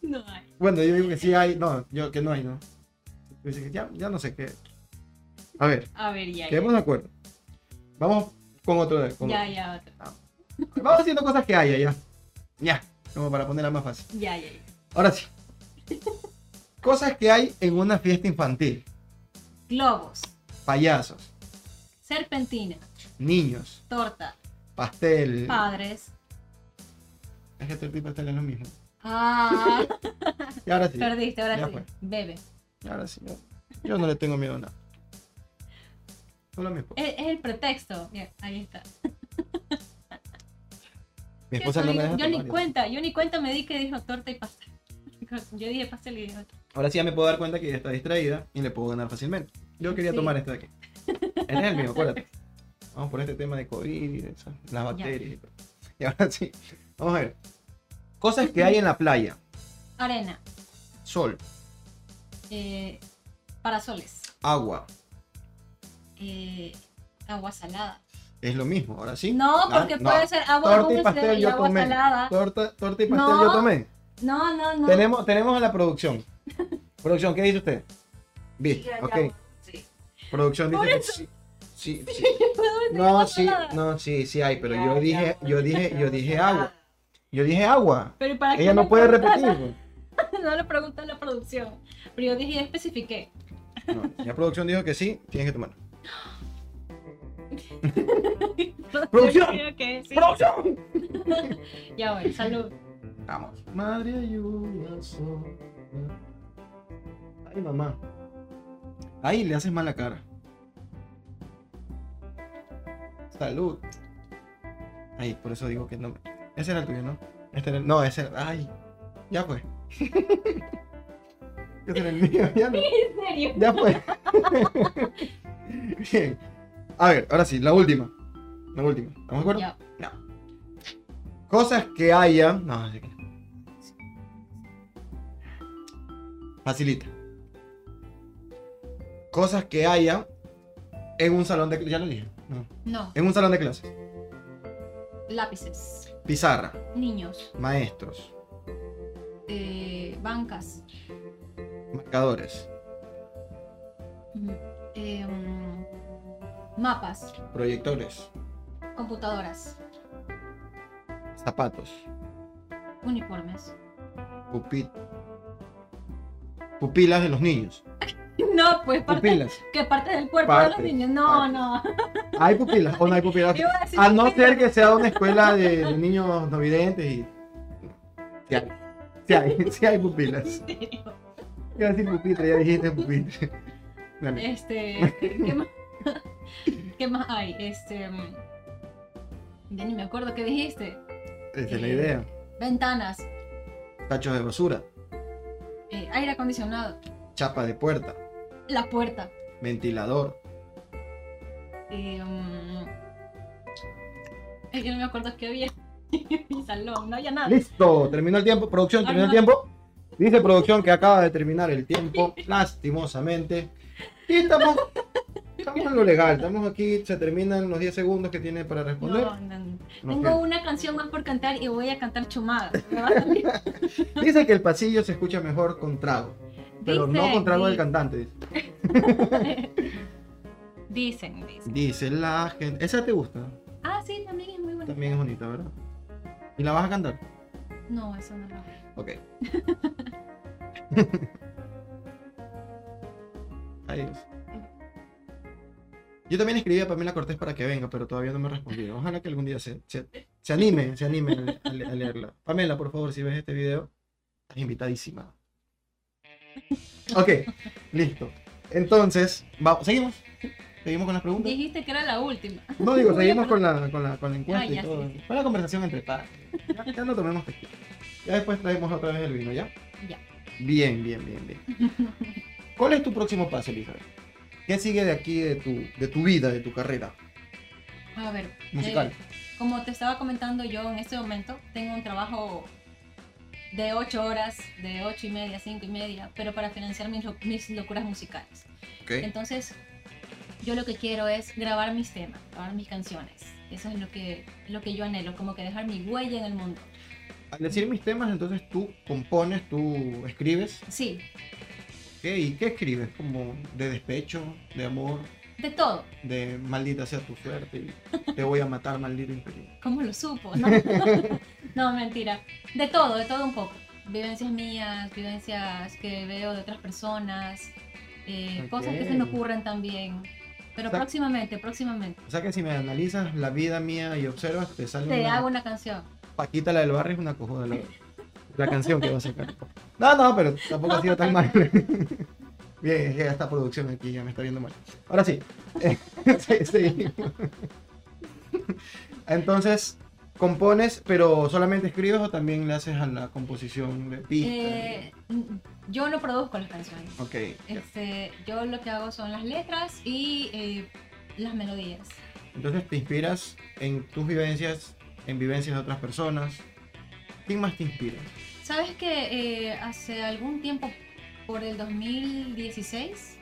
No hay. Bueno, yo digo que sí hay. No, yo que no hay, no. Dice que ya, ya no sé qué. A ver, A ver, ya. Quedemos de acuerdo. Vamos con otro. con ya, otro. ya, otra. Vamos haciendo cosas que haya ya. Ya, como para ponerla más fácil. Ya, ya, ya. Ahora sí. Cosas que hay en una fiesta infantil. Globos. Payasos, Serpentina. niños, Torta. Pastel. Padres. Es que este tipo pastel es lo mismo. Ah, Y ahora sí. perdiste, ahora ya sí. fue. Bebe. Ahora sí. Yo, no le tengo miedo a nada. Solo mi esposa. Es, es el pretexto. Mira, ahí está. Mi esposa no me deja yo ni cuenta, yo ni cuenta me di que dijo torta y pastel. Yo dije pastel y dijo Ahora sí ya me puedo dar cuenta que ella está distraída y le puedo ganar fácilmente. Yo quería Sí. tomar este de aquí. Este es el mío, acuérdate. Vamos por este tema de COVID y las bacterias. y todo. Y ahora sí, vamos a ver. Cosas que hay en la playa. arena, Sol, eh, parasoles, agua. eh, agua salada. Es lo mismo, ahora sí. No, porque no. puede ser agua Torta y dulce pastel y yo agua tomé. salada. Torta, torta y pastel No. yo tomé. No, no, no. Tenemos, tenemos a la producción. Producción, ¿qué dice usted? Bien, Ya, ya, ok. sí. Producción dice que sí. Sí, sí. ¿Puedo decir No, sí, no, sí, sí hay, pero Ya, yo ya, dije, ya. yo dije, yo dije agua. Yo dije agua. Pero ¿para Ella no puede repetir. la- No le preguntas la producción. Pero yo dije, especifiqué. No, ya producción dijo que sí, tienes que tomar. ¡Producción! ¡Producción! Ya voy, salud. Vamos. Madre ayuda sola. Ay, mamá. Ahí le haces mala cara. Salud. Ay, por eso digo que no. Ese era el tuyo, ¿no? Este era el... No, ese era... Ay. Ya fue. Ese era el mío, ya no. ¿En serio? Ya fue. Bien. A ver, ahora sí, la última. La última. ¿Estamos de acuerdo? Ya. No. Cosas que haya. No, así que. Facilita. Cosas que haya en un salón de Ya lo dije. No. No, En un salón de clases. lápices, Pizarra. niños, Maestros. eh, bancas, Marcadores. mm, eh, mm, mapas, Proyectores. computadoras, Zapatos. uniformes. Pupi- Pupilas de los niños. No, pues parte, Pupilas. que parte del cuerpo de los niños. No, no. ¿Hay pupilas o no hay pupilas? A no pupilas. ser que sea una escuela de, de niños no videntes y. Sí hay. Sí hay, sí hay pupilas. Iba a decir pupitre, ya dijiste pupitre. Dale. Este, ¿qué más? ¿Qué más hay? Este, ya ni me acuerdo qué dijiste. Esa es la idea. Ventanas, Tachos de basura, eh, aire acondicionado, chapa de puerta, la puerta. ventilador, eh, yo no me acuerdo qué había en mi salón, no había nada. Listo, terminó el tiempo. Producción, terminó el tiempo. Dice producción que acaba de terminar el tiempo, lastimosamente. Y estamos, estamos en lo legal. Estamos aquí, se terminan los 10 segundos que tiene para responder. No, no, no. No, Tengo una canción más por cantar y voy a cantar chumada. Dice que el pasillo se escucha mejor con trago. Pero no Dicen, con trago del dicen. cantante. dice. Dicen, dicen. Dice la gente. ¿Esa te gusta? Ah, sí, también es muy bonita. También es bonita, ¿verdad? ¿Y la vas a cantar? No, eso no lo Ok. Ay, Dios. Yo también escribí a Pamela Cortés para que venga, pero todavía no me ha respondido. Ojalá que algún día se, se, se anime, se anime a, a le- a leerla. Pamela, por favor, si ves este video, estás invitadísima. Ok, listo. Entonces, vamos, ¿seguimos? ¿Seguimos con las preguntas? Dijiste que era la última. No digo, seguimos con la, con la, con la encuesta Ah, y todo. sí, sí. Fue la conversación entre padres. Ya, ya no tomemos tequila. Ya después traemos otra vez el vino, ¿ya? Ya. Bien, bien, bien, bien. ¿Cuál es tu próximo paso, Elizabeth? ¿Qué sigue de aquí de tu, de tu vida, de tu carrera A ver. musical? eh, como te estaba comentando yo en este momento, tengo un trabajo de 8 horas, de 8 y media, 5 y media, pero para financiar mis, mis locuras musicales. Ok. Entonces, yo lo que quiero es grabar mis temas, grabar mis canciones. Eso es lo que, lo que yo anhelo, como que dejar mi huella en el mundo. Al decir mis temas, entonces tú compones, tú escribes. Sí, ¿ok? ¿Y qué escribes? Como de despecho, de amor, de todo. de maldita sea tu suerte y te voy a matar, maldito infeliz. ¿Cómo lo supo? No, no, mentira. De todo, de todo un poco. Vivencias mías, vivencias que veo de otras personas, eh, cosas que se me ocurren también. Pero O sea- próximamente, próximamente. O sea que si me analizas la vida mía y observas, te sale Te una... hago una canción. Paquita la del barrio es una cojuda la, la canción que va a sacar. No, no, pero tampoco ha sido tan mal. Bien, que esta producción aquí ya me está viendo mal. Ahora sí. sí, seguimos. Entonces, compones, pero solamente escribes o también le haces a la composición de pistas. Eh, yo no produzco las canciones. ok. ya. Este, yo lo que hago son las letras y eh, las melodías. Entonces te inspiras en tus vivencias, en vivencias de otras personas. ¿Quién más te inspira? ¿Sabes que eh, hace algún tiempo, por el 2016,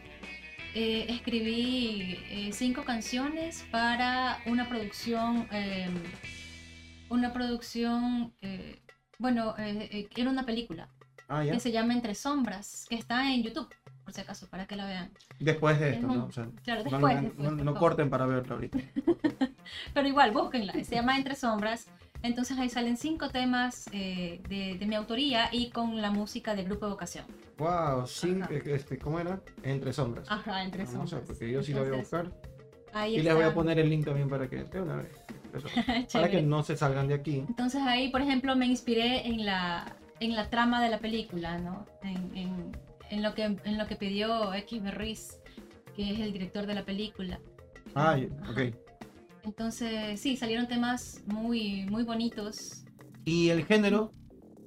eh, escribí eh, cinco canciones para una producción, eh, una producción, eh, bueno, eh, eh, era una película Ah, que se llama Entre Sombras, que está en YouTube, por si acaso, para que la vean. Después de Es esto, un- ¿no? O sea, Claro, después. no, después, no- no corten para verlo ahorita. Pero igual, búsquenla, se llama Entre Sombras. Entonces ahí salen cinco temas eh, de, de mi autoría y con la música del grupo vocación. Wow, sin, Ajá. este, ¿cómo era? Entre sombras. Ajá, Entre Vamos a ver, Sombras. porque yo sí lo voy a Entonces, buscar. Ahí Y les voy a está. poner el link también para que de una vez. Para que no se salgan de aquí. Entonces ahí, por ejemplo, me inspiré en la, en la trama de la película, ¿no? En, en- en lo, que, en lo que pidió X Berriz, que es el director de la película. Ah, ok. Entonces, sí, salieron temas muy, muy bonitos. Y el género,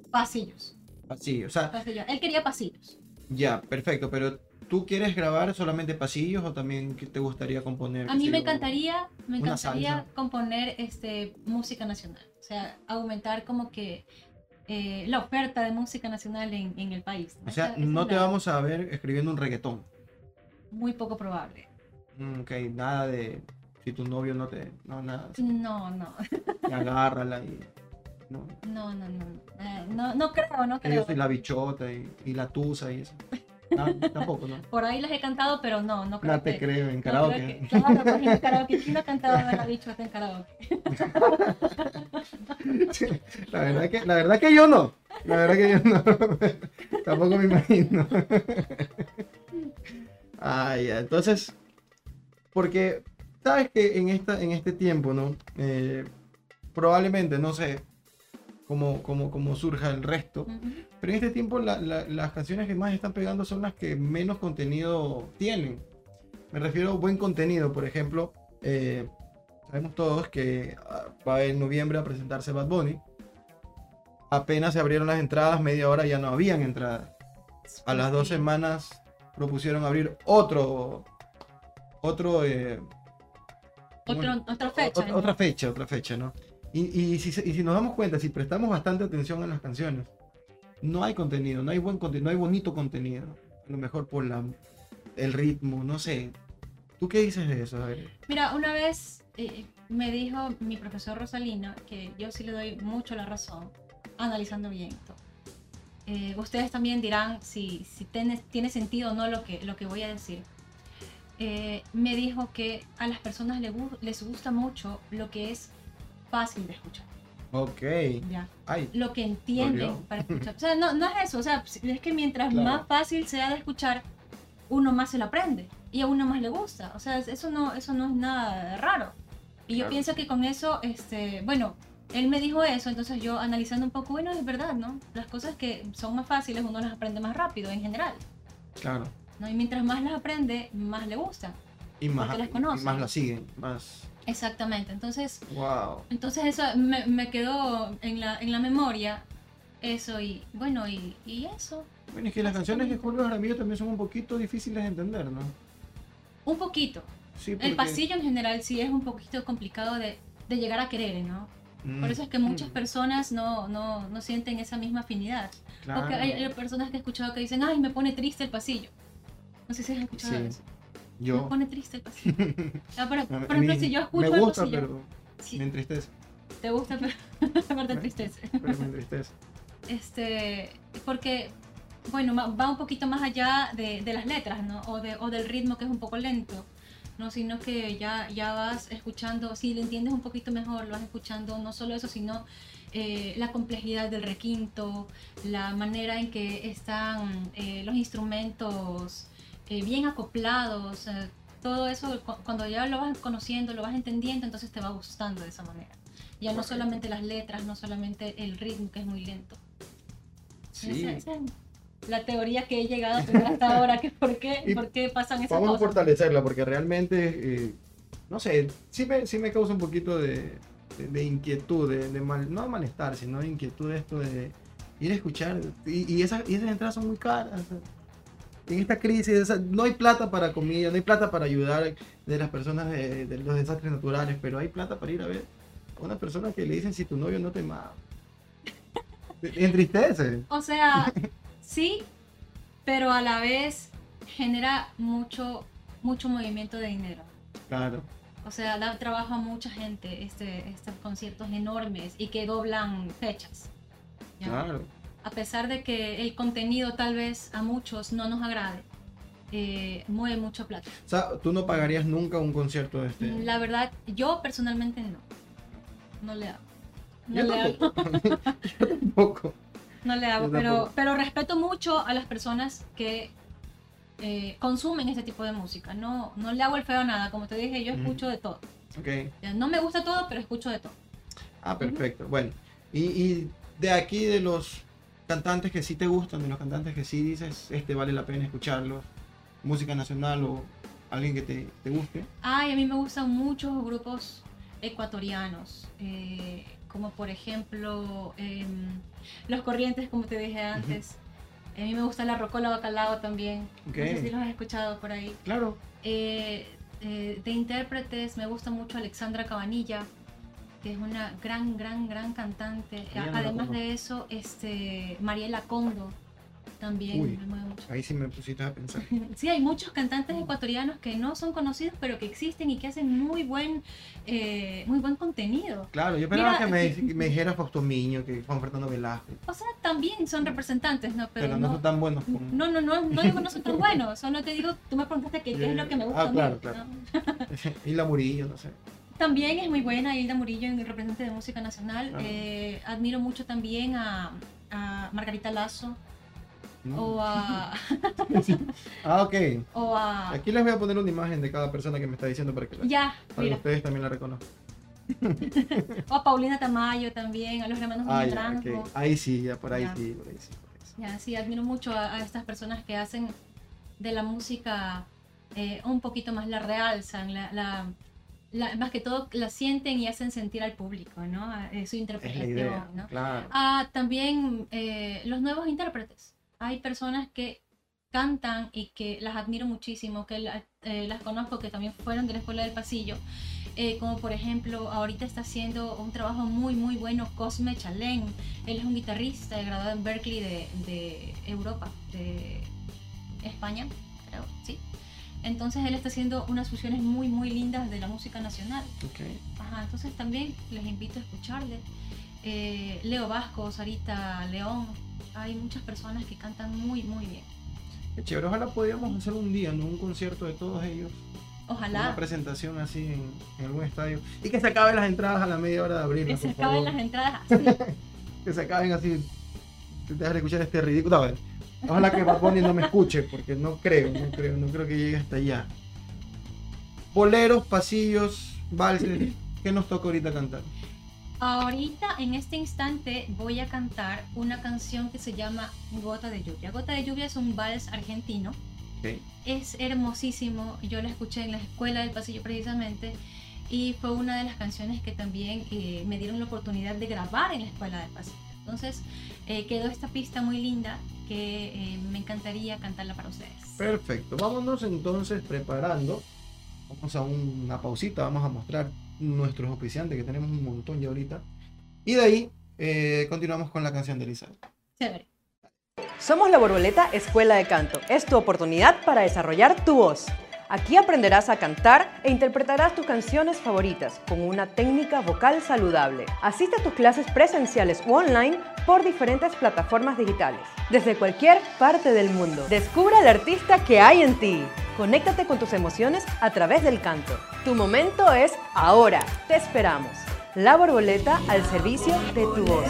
Pasillos, así, o sea, pasillos. Él quería pasillos. ya, perfecto, pero ¿tú quieres grabar solamente pasillos o también te gustaría componer? A mí me encantaría, me encantaría componer este, música nacional. O sea, aumentar como que eh, la oferta de música nacional en, en el país. O sea, Esa- no te la- vamos a ver escribiendo un reggaetón. Muy poco probable. Mm, Ok, nada de si tu novio no te. No, nada. No, no, y agárrala y. No. no, no, no. Eh, no, no creo, no Que yo creo. soy la bichota y, y la tusa y eso. No, tampoco, ¿no? Por ahí las he cantado, pero no, no creo No te que... creo en no karaoke. creo que- claro, pues en karaoke. ¿Quién no ha cantado la bichota en karaoke? La verdad que, la verdad que yo no. La verdad que yo no. Tampoco me imagino. Ah, ya. Entonces, porque sabes que en esta, en este tiempo, ¿no? Eh, probablemente, no sé cómo, cómo, cómo surja el resto. Pero en este tiempo la- la- las canciones que más están pegando son las que menos contenido tienen. Me refiero a buen contenido, por ejemplo, eh, sabemos todos que ah, va en noviembre a presentarse Bad Bunny. Apenas se abrieron las entradas, media hora ya no habían entradas. A las dos semanas propusieron abrir otro, otro, eh, ¿cómo Otro, otra fecha. Otra fecha, otra fecha, ¿no? Y, y si, y si nos damos cuenta, si prestamos bastante atención a las canciones, no hay contenido, no hay buen contenido, no hay bonito contenido. A lo mejor por la, el ritmo, no sé. ¿Tú qué dices de eso? A ver. Mira, una vez eh, me dijo mi profesor Rosalino, que yo sí le doy mucho la razón, analizando bien esto. Eh, ustedes también dirán si, si tiene, tiene sentido o no lo que, lo que voy a decir. Eh, me dijo que a las personas le gu- les gusta mucho lo que es fácil de escuchar. Ok. ¿ya? Ay, Lo que entienden para escuchar. O sea, no, no es eso. O sea, es que mientras Claro. más fácil sea de escuchar, uno más se lo aprende y a uno más le gusta. O sea, eso no, eso no es nada raro. Y yo pienso que con eso, este, bueno, él me dijo eso, entonces yo analizando un poco, bueno, es verdad, ¿no? Las cosas que son más fáciles uno las aprende más rápido en general. claro. ¿No? Y mientras más las aprende, más le gusta. Y más, Porque las y conocen. más la siguen, más. Exactamente. Entonces, Wow. Entonces eso me, me quedó en la, en la memoria, eso y bueno, y, y eso. Bueno, es que las canciones de Julio Jaramillo también son un poquito difíciles de entender, ¿no? Un poquito. Sí, El porque- pasillo en general sí es un poquito complicado de, de llegar a querer, ¿no? Mm, Por eso es que muchas mm, personas no, no, no sienten esa misma afinidad. claro. O que hay, hay personas que he escuchado que dicen, ay, me pone triste el pasillo. No sé si has escuchado Sí. eso. Me Yo. pone triste. Ah, por, ejemplo, si yo escucho me gusta, pasillo, pero sí, me entristece. te gusta, pero, te entristece. Pero me entristece. este, porque, bueno, va un poquito más allá de, de las letras, ¿no? O, de, o del ritmo que es un poco lento, ¿no? Sino que ya, ya vas escuchando, si lo entiendes un poquito mejor, lo vas escuchando no solo eso, sino eh, la complejidad del requinto, la manera en que están eh, los instrumentos eh, bien acoplados, eh, todo eso, cu- cuando ya lo vas conociendo, lo vas entendiendo, entonces te va gustando de esa manera. Ya no solamente las letras, no solamente el ritmo que es muy lento. Sí. Ese- ese- la teoría que he llegado a tener hasta ahora, que por qué, Y por qué pasan esas Vamos a cosas. fortalecerla porque realmente, eh, no sé, sí me, sí me causa un poquito de, de- de inquietud, de, de mal, no de malestar, sino de inquietud esto de ir a escuchar. Y, y esas, y esas entradas son muy caras. En esta crisis, no hay plata para comida, no hay plata para ayudar de las personas de, de los desastres naturales, pero hay plata para ir a ver a una persona que le dicen si tu novio no te ama. Entristece. O sea, sí, pero a la vez genera mucho, mucho movimiento de dinero. Claro. O sea, da trabajo a mucha gente este, estos conciertos enormes y que doblan fechas. ¿ya? Claro. A pesar de que el contenido tal vez a muchos no nos agrade, eh, mueve mucha plata. O sea, tú no pagarías nunca un concierto de este. La verdad, yo personalmente no. No le hago. No Yo le hago. tampoco. Yo tampoco. No le hago, Yo pero, tampoco. pero respeto mucho a las personas que eh, consumen este tipo de música. No, no le hago el feo a nada. Como te dije, yo escucho de todo. Ok. Ya, No me gusta todo, pero escucho de todo. Ah, perfecto. Bueno, y, y de aquí de los cantantes que sí te gustan, de los cantantes que sí dices, este vale la pena escucharlos, música nacional o alguien que te, te guste. Ay, a mí me gustan muchos grupos ecuatorianos, eh, como por ejemplo em, Los Corrientes, como te dije antes. A mí me gusta la Rocola Bacalao también. Ok. No sé si los has escuchado por ahí. Claro. Eh, eh, de intérpretes me gusta mucho Alexandra Cabanilla, que es una gran, gran, gran cantante. No la Además de eso, este, Mariela Condo también Uy. me mueve mucho. Ahí sí me pusiste a pensar. Sí, hay muchos cantantes ecuatorianos que no son conocidos, pero que existen y que hacen muy buen, eh, muy buen contenido. Claro, yo esperaba Mira, que me, que me dijeras Fausto Miño, que Juan Fernando Velázquez, O sea, también son representantes, ¿no? pero, Pero, no, no, son tan buenos como... no, no, no, no digo no son tan buenos, solo te digo, tú me preguntaste que, qué es lo que me gusta Ah, a mí, claro, ¿no? claro. Isla Murillo, no sé. También es muy buena Hilda Murillo, en el representante de música nacional. Ajá. Eh, admiro mucho también a, a Margarita Lazo ¿no? o a, Ah, ok. o a Aquí les voy a poner una imagen de cada persona que me está diciendo para que, la- ya, para que ustedes también la reconozcan. o a Paulina Tamayo también, a los hermanos Ah, ya, Franco. ok. Ahí sí, ya por ahí Ya. sí, por ahí sí. por ahí sí. Ya, sí, admiro mucho a, a estas personas que hacen de la música eh, un poquito más, la realzan, la, la- la- más que todo la sienten y hacen sentir al público, ¿no? A- eh, su interpretación, idea, ¿no? claro. Ah, también eh, los nuevos intérpretes. Hay personas que cantan y que las admiro muchísimo, que la- eh, las conozco, que también fueron de la Escuela del Pasillo. Eh, como por ejemplo, ahorita está haciendo un trabajo muy, muy bueno Cosme Chalén. Él es un guitarrista graduado en Berkeley de, de Europa, de España, creo, sí. Entonces él está haciendo unas fusiones muy, muy lindas de la música nacional. Ok. Ajá, entonces también les invito a escucharle. Eh, Leo Vasco, Sarita León, hay muchas personas que cantan muy, muy bien. Qué chévere, ojalá podíamos hacer un día, ¿no? Un concierto de todos ellos. Una Ojalá presentación así en, en algún estadio. Y que se acaben las entradas a la media hora de que abrirlas, se acaben favor. las entradas así. Que se acaben así. Te dejas de escuchar este ridículo. No, a ver. Ojalá que Bad Bunny no me escuche, porque no creo, no creo, no creo que llegue hasta allá. Boleros, pasillos, valses. ¿Qué nos toca ahorita cantar? Ahorita, en este instante, voy a cantar una canción que se llama Gota de Lluvia. Gota de Lluvia es un vals argentino. Ok. Es hermosísimo. Yo la escuché en la escuela del pasillo precisamente. Y fue una de las canciones que también eh, me dieron la oportunidad de grabar en la escuela del pasillo. Entonces eh, quedó esta pista muy linda que eh, me encantaría cantarla para ustedes. Perfecto, vámonos entonces preparando. Vamos a una pausita, vamos a mostrar nuestros oficiantes, que tenemos un montón ya ahorita. Y de ahí eh, continuamos con la canción de Elizabeth. Chévere. Somos la Borboleta Escuela de Canto. Es tu oportunidad para desarrollar tu voz. Aquí aprenderás a cantar e interpretarás tus canciones favoritas con una técnica vocal saludable. Asiste a tus clases presenciales u online por diferentes plataformas digitales, desde cualquier parte del mundo. Descubre al artista que hay en ti. Conéctate con tus emociones a través del canto. Tu momento es ahora. Te esperamos. La Borboleta al servicio de tu voz.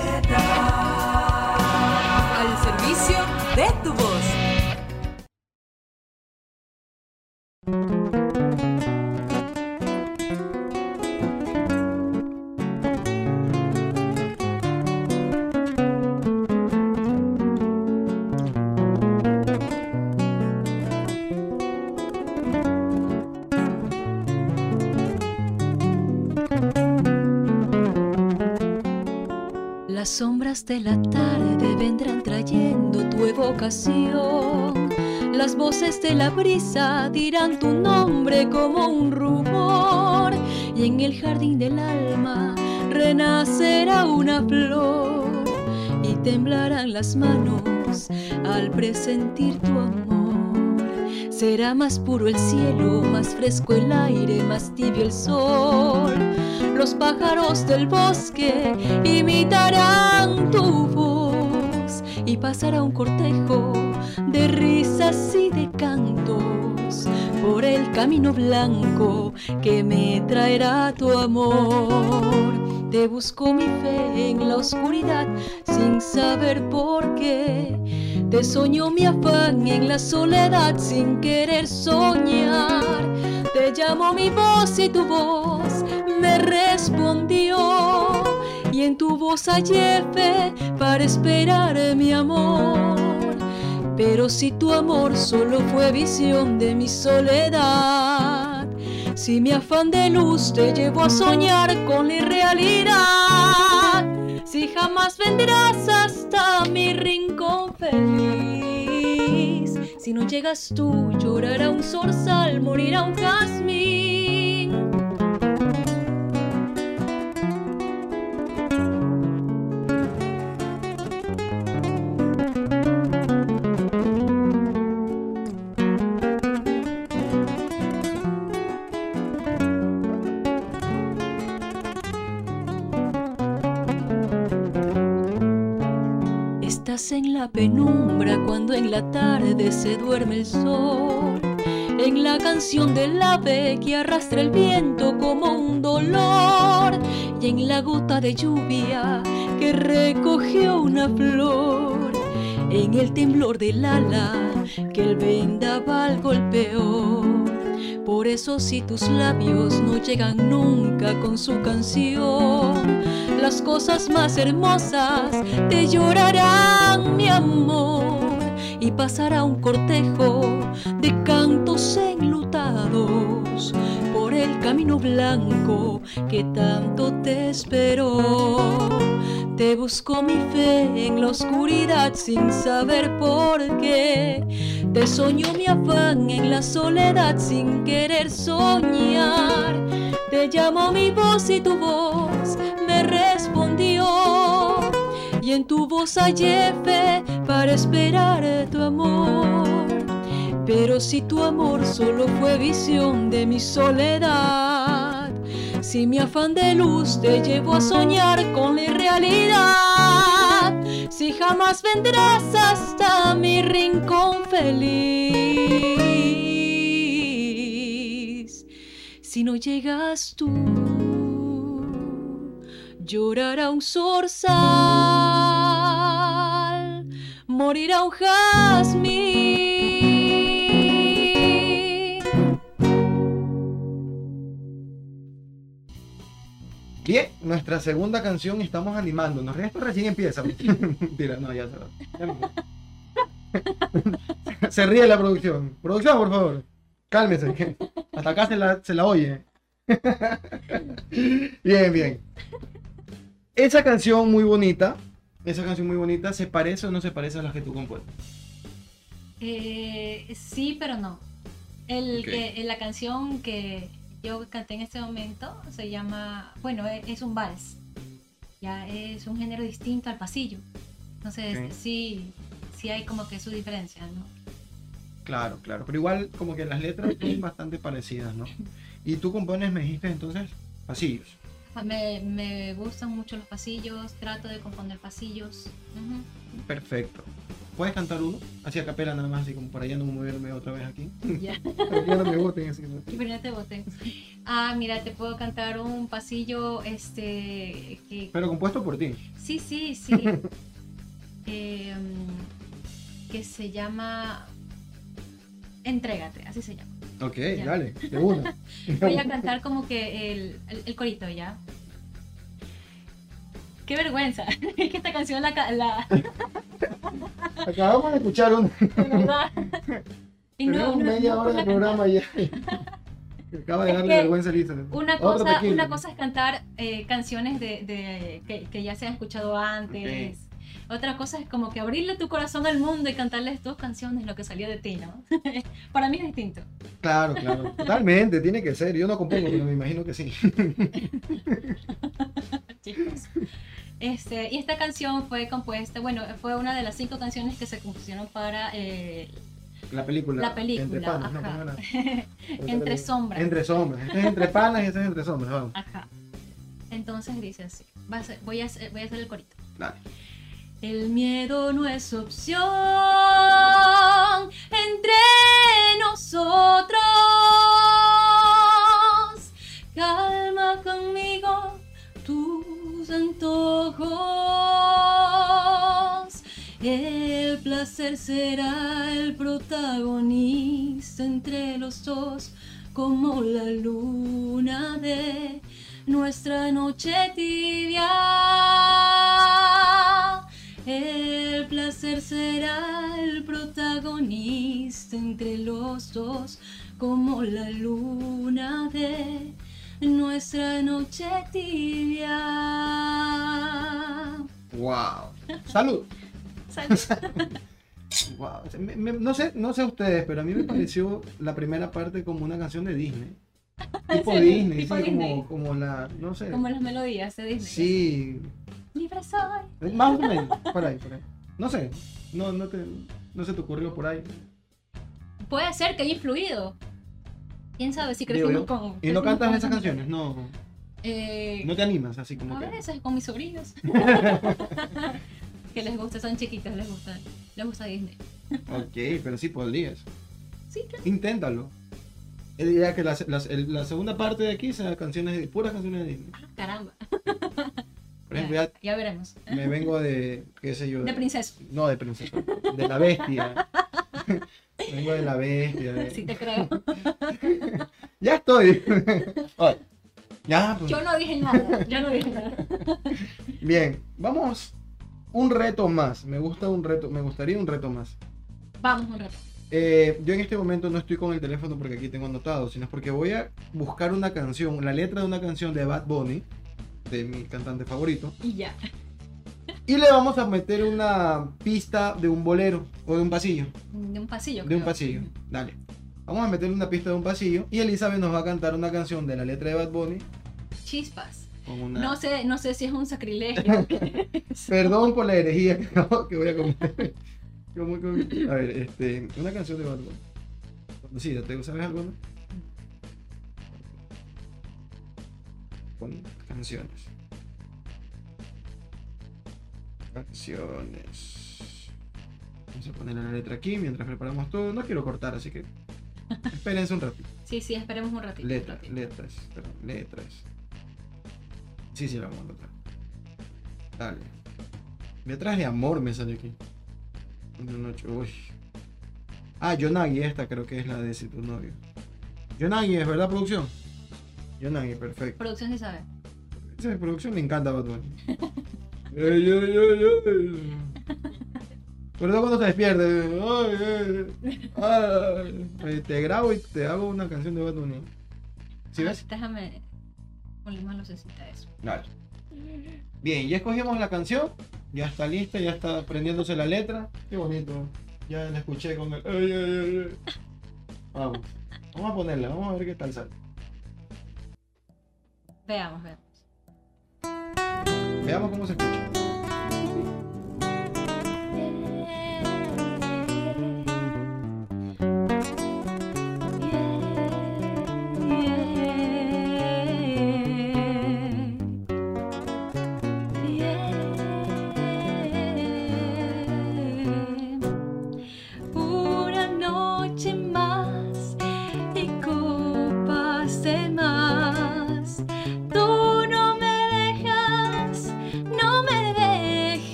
Al servicio de tu voz. De la tarde vendrán trayendo tu evocación. Las voces de la brisa dirán tu nombre como un rumor. Y en el jardín del alma renacerá una flor. Y temblarán las manos al presentir tu amor. Será más puro el cielo, más fresco el aire, más tibio el sol. Los pájaros del bosque imitarán tu voz y pasará un cortejo de risas y de cantos por el camino blanco que me traerá tu amor. Te busco mi fe en la oscuridad sin saber por qué. Te soñó mi afán en la soledad sin querer soñar. Te llamó mi voz y tu voz me respondió. Y en tu voz hallé fe para esperar mi amor. Pero si tu amor solo fue visión de mi soledad, si mi afán de luz te llevó a soñar con la irrealidad, si jamás vendrás rincón si no llegas tú, llorará un zorzal, morirá un jazmín. En la penumbra cuando en la tarde se duerme el sol. En la canción del ave que arrastra el viento como un dolor. Y en la gota de lluvia que recogió una flor. En el temblor del ala que el vendaval golpeó. Por eso si tus labios no llegan nunca con su canción, las cosas más hermosas te llorarán, mi amor, y pasará un cortejo de cantos enlutados por el camino blanco que tanto te esperó. Te busco mi fe en la oscuridad sin saber por qué. Te soñó mi afán en la soledad sin querer soñar. Te llamó mi voz y tu voz me respondió. Y en tu voz hallé fe para esperar tu amor. Pero si tu amor solo fue visión de mi soledad, si mi afán de luz te llevó a soñar con la irrealidad, si jamás vendrás hasta mi rincón feliz, si no llegas tú, llorará un zorzal, morirá un jazmín. Bien, nuestra segunda canción estamos animándonos. Esto recién empieza. Mentira, no, ya se va. Ya. Se ríe la producción. Producción, por favor. Cálmese. que Hasta acá se la, se la oye. Bien, bien. Esa canción muy bonita. Esa canción muy bonita, ¿se parece o no se parece a las que tú compuestas? Eh, sí, pero no. El que, en la canción que yo canté en este momento se llama, bueno, e- es, un vals. Ya es un género distinto al pasillo. Entonces, sí, sí hay como que su diferencia, ¿no? Claro, claro. Pero igual como que las letras son bastante parecidas, ¿no? Y tú compones, me dijiste entonces, pasillos. Ah, Me, me gustan mucho los pasillos, trato de componer pasillos. Perfecto. ¿Puedes cantar uno? Así a capela nada más, así como para ya no moverme otra vez aquí. Ya. Para que ya no me voten así. ¿no? Pero ya te boté. Ah, mira, te puedo cantar un pasillo, este, que Pero compuesto por ti. Sí, sí, sí. Eh, mm, que se llama Entrégate, así se llama. Ok, Ya. dale, de una. Voy a cantar como que el, el, el corito, ¿ya? Qué vergüenza. Es que esta canción la... ca- la Acabamos de escuchar un. de verdad. Y no, media no hora de programa ya. Acaba de Es darle que vergüenza a Lisa. Una cosa, una cosa es cantar eh, canciones de, de- que, que ya se han escuchado antes. Otra cosa es como que abrirle tu corazón al mundo y cantarles tus canciones, lo que salió de ti, ¿no? Para mí es distinto. Claro, claro. Totalmente, tiene que ser. Yo no compongo, pero me imagino que sí. chicos. Este, y esta canción fue compuesta, bueno, fue una de las cinco canciones que se compusieron para eh, La película. La película, Entre panas, no. Entre sombras. Entre sombras. Este es entre panas y este es entre sombras. Vamos. Ajá. Entonces dice así. Va a ser- voy, a hacer, voy a hacer el corito. Dale. El miedo no es opción entre nosotros. Calma conmigo tus antojos. El placer será el protagonista entre los dos, como la luna de nuestra noche tibia. El placer será el protagonista entre los dos, como la luna de nuestra noche tibia. Wow. Salud. Salud. Wow. Me- me- no, sé, no sé ustedes, pero a mí me pareció la primera parte como una canción de Disney. Tipo Sí, Disney, tipo sí, Disney. Como, como la, no sé. Como las melodías de Disney. Sí, Libre soy. más o menos, por ahí, por ahí. No sé, no, no, te, no se te ocurrió por ahí. Puede ser que haya influido. ¿Quién sabe si Digo crecimos yo. con... ¿Y no cantas esas esa canciones? No, Eh, no te animas así como a que. veces con mis sobrinos. que les gusta, son chiquitos, les gusta, les gusta Disney. Ok, pero sí podrías. Sí, claro. Inténtalo. Él diría que la, la- el- la segunda parte de aquí sea canciones de, puras canciones de Disney. Ah, caramba. Por ejemplo, ya Ya veremos. me vengo de, qué sé yo. De princesa. No, de princesa. De la bestia. Vengo de la bestia. de- Sí te creo. Ya estoy. Ya, pues. Yo no dije nada. Yo no dije nada. Bien, vamos. Un reto más. Me gusta un reto. Me gustaría un reto más. Vamos un rato. Eh, yo en este momento no estoy con el teléfono porque aquí tengo anotado, sino es porque voy a buscar una canción, la letra de una canción de Bad Bunny, de mi cantante favorito, Y ya. Y le vamos a meter una pista de un bolero o de un pasillo. De un pasillo. De un pasillo. Dale. Vamos a meterle una pista de un pasillo y Elizabeth nos va a cantar una canción de la letra de Bad Bunny Chispas. una... No sé, no sé si es un sacrilegio. Perdón por la herejía que, voy a cometer. ¿Cómo que- A ver, este, una canción de Bad Bunny. Sí, ¿te sabes alguna? Con canciones. Canciones. Vamos a poner la letra aquí mientras preparamos todo. No quiero cortar, así que espérense un ratito. Sí, sí, esperemos un ratito. un Letras, ratito. letras, perdón, letras. Sí, sí, la vamos a encontrar. Dale. Letras de amor me sale aquí. Una noche, uy. Ah, Yonagi, esta creo que es la de si tu novio. Yonagi, ¿es verdad producción? Yonagi, perfecto. Producción sí sabe. Esa producción me encanta Bunny. Ey, ey, ey, ey. Sobre todo cuando se despierte. Ay, ay, ay. Ay, Te grabo y te hago una canción de Bad Bunny. ¿Sí Ah, ves? Déjame poner más lucecita eso. Dale. Bien, ya escogimos la canción. Ya está lista, ya está aprendiéndose la letra. Qué bonito. Ya la escuché con el. Ay, ay, ay, ay. Vamos. Vamos a ponerla, vamos a ver qué tal sale. Veamos, veamos. Veamos cómo se escucha.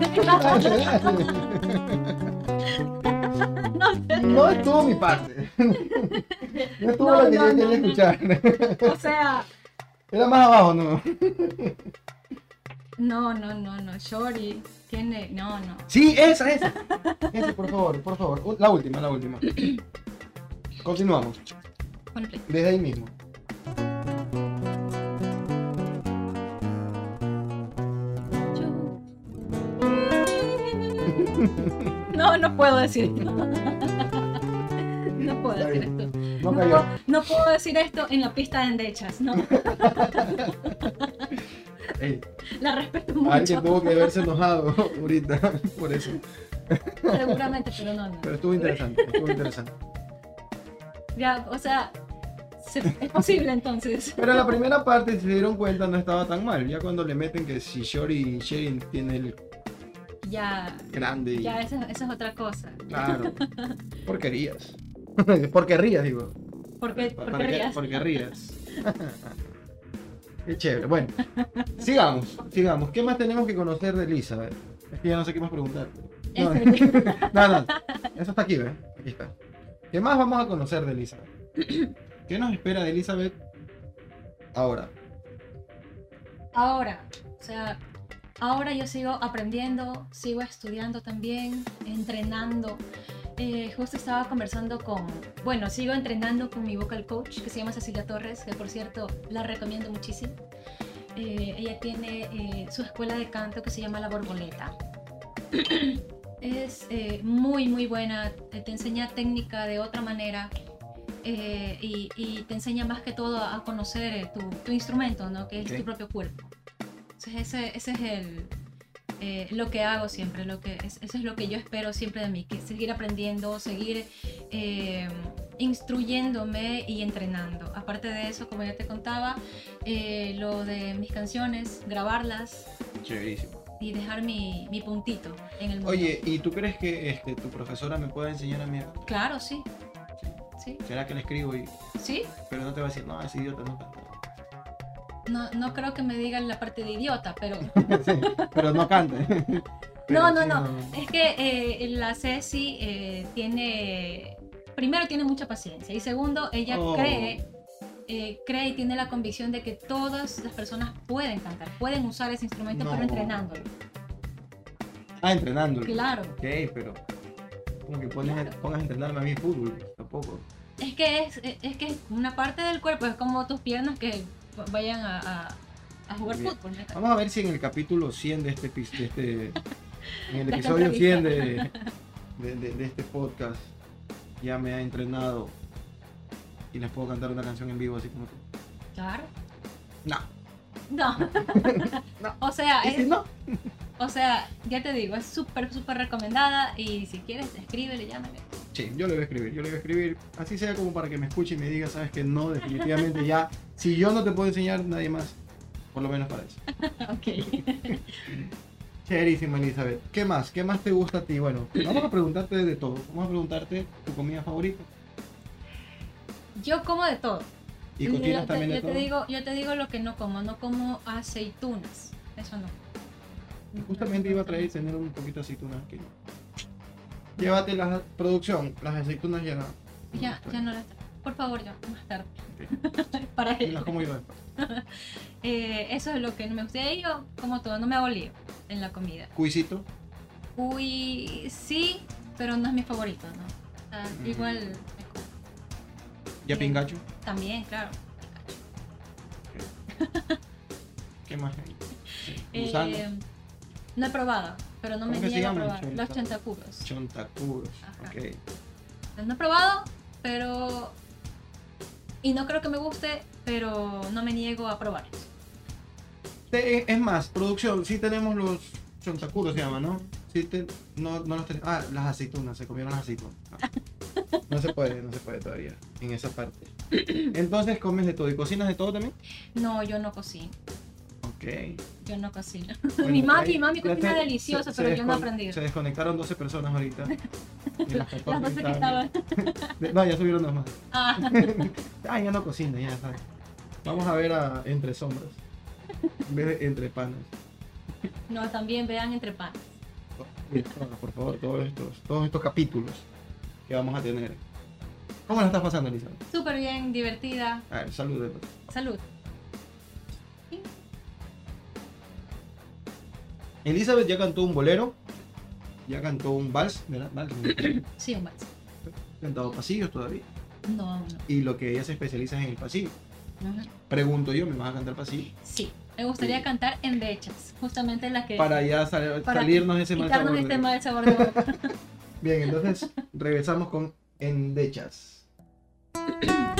No sé. no estuvo mi parte. No estuvo No, lo que yo quería escuchar. O sea, Era más abajo, ¿no? no, no, no, no. Shorty tiene. No, no. Sí, esa, esa. Esa, por favor, por favor. La última, la última. Continuamos. Desde ahí mismo. No, puedo decir esto. No puedo decir esto. No puedo- no puedo decir esto en la pista de endechas, no. Ey, La respeto alguien mucho. tuvo que haberse enojado ahorita por eso. Seguramente, pero no, no. Pero estuvo interesante, estuvo interesante. Ya, o sea, se- es posible entonces. Pero en la primera parte, si se dieron cuenta, no estaba tan mal. Ya cuando le meten que si Shori y Sherin tiene el Ya, grande ya, esa, esa es otra cosa. Claro. Porquerías. Porquerías, digo. Porque, Para porque que- rías. Porquerías. Qué chévere. Bueno, sigamos, sigamos. ¿Qué más tenemos que conocer de Elizabeth? Es que ya no sé qué más preguntar. No, Este, no, no. Eso está aquí, ¿ves? Aquí está. ¿Qué más vamos a conocer de Elizabeth? ¿Qué nos espera de Elizabeth ahora? Ahora, o sea, ahora yo sigo aprendiendo, sigo estudiando también, entrenando. Eh, justo estaba conversando con, bueno, sigo entrenando con mi vocal coach que se llama Cecilia Torres, que por cierto la recomiendo muchísimo. Eh, ella tiene eh, su escuela de canto que se llama La Borboleta. Es eh, muy, muy buena, te, enseña técnica de otra manera y, y te enseña más que todo a conocer tu, tu instrumento, ¿no? que es tu propio cuerpo. Entonces ese, ese es el, eh, lo que hago siempre, lo que, es, eso es lo que yo espero siempre de mí, que seguir aprendiendo, seguir eh, instruyéndome y entrenando. Aparte de eso, como ya te contaba, eh, lo de mis canciones, grabarlas Chéverísimo. y dejar mi, mi puntito en el mundo. Oye, ¿y tú crees que este, tu profesora me pueda enseñar a mí? Claro, sí. Sí, ¿Será que le escribo y... sí. Pero no te va a decir, no, ese idiota no canta. No, no creo que me digan la parte de idiota, pero... Sí, pero no canta. Pero No, no, no. Es que eh, la Ceci eh, tiene, primero tiene mucha paciencia y segundo, ella Oh. cree, eh, cree y tiene la convicción de que todas las personas pueden cantar, pueden usar ese instrumento, No. pero entrenándolo. Ah, entrenándolo. Claro. Ok, pero... Como que pones, pongas a entrenarme a mí fútbol, tampoco. Es que es, es que es una parte del cuerpo, es como tus piernas que vayan a, a- a jugar fútbol. ¿no? Vamos a ver si en el capítulo 100 de este, de este en el episodio 100 de, de, de- de este podcast ya me ha entrenado y les puedo cantar una canción en vivo así como tú. Claro. No. No. No. O sea, ¿Y si es- no? O sea, ya te digo, es súper, súper recomendada y si quieres, escríbele, llámame. Sí, yo le voy a escribir, yo le voy a escribir, así sea como para que me escuche y me diga, sabes que no, definitivamente ya, si yo no te puedo enseñar, nadie más, por lo menos para eso. Ok. Chérísima Elizabeth. ¿Qué más? ¿Qué más te gusta a ti? Bueno, vamos a preguntarte de todo. Vamos a preguntarte tu comida favorita. Yo como de todo. Y cocinas también de yo todo. te digo, yo te digo lo que no como, no como aceitunas. Eso no. Justamente iba a traer tener un poquito de aceitunas aquí. Llévate la producción, las aceitunas ya. Ya, ya no las Por favor, ya, más tarde. Para las como yo después. Eh, eso es lo que no me gusta. Y yo, como todo, no me hago lío en la comida. Cuisito. Uy, sí, pero no es mi favorito, ¿no? O sea, Mm. igual me como. Ya Bien. pingacho. También, claro. ¿Qué más hay? Eh. No he probado, pero no me ¿Cómo que se niego a probar. Los chantacuros. Chontacuros. Ajá. Ok. No he probado, pero... Y no creo que me guste, pero no me niego a probar. Te- Es más, producción, sí tenemos los chontacuros, se llama, ¿no? Sí te- no, no los tenemos. Ah, las aceitunas, se comieron las aceitunas. No. No se puede, no se puede todavía, en esa parte. Entonces comes de todo. ¿Y cocinas de todo también? No, yo no cocino. Yo no cocino. Bueno, mi mami, mi mami cocina se- delicioso, se- se pero yo no aprendido. Se desconectaron 12 personas ahorita. Las 14 Las 12 que estaban- No, ya subieron dos más. Ah, Ah, ya no cocina, ya sabes. Vamos a ver a Entre Sombras. En vez de Entre Panas. no, también vean entre panes. Mira, por favor, todos estos, todos estos capítulos. que vamos a tener. ¿Cómo la estás pasando, Elizabeth? Súper bien, divertida. A ver, saludos. Salud. Elizabeth ya cantó un bolero, ya cantó un vals, ¿verdad? Sí, un vals. Ha cantado pasillos todavía. No, no. Y lo que ella se especializa es en el pasillo. Pregunto yo, ¿me vas a cantar pasillo? Sí. Me gustaría Sí. cantar en Dechas, justamente la que. Para ya sal- para salirnos de ese mal sabor. este de- mal sabor de boca. Bien, entonces regresamos con Endechas.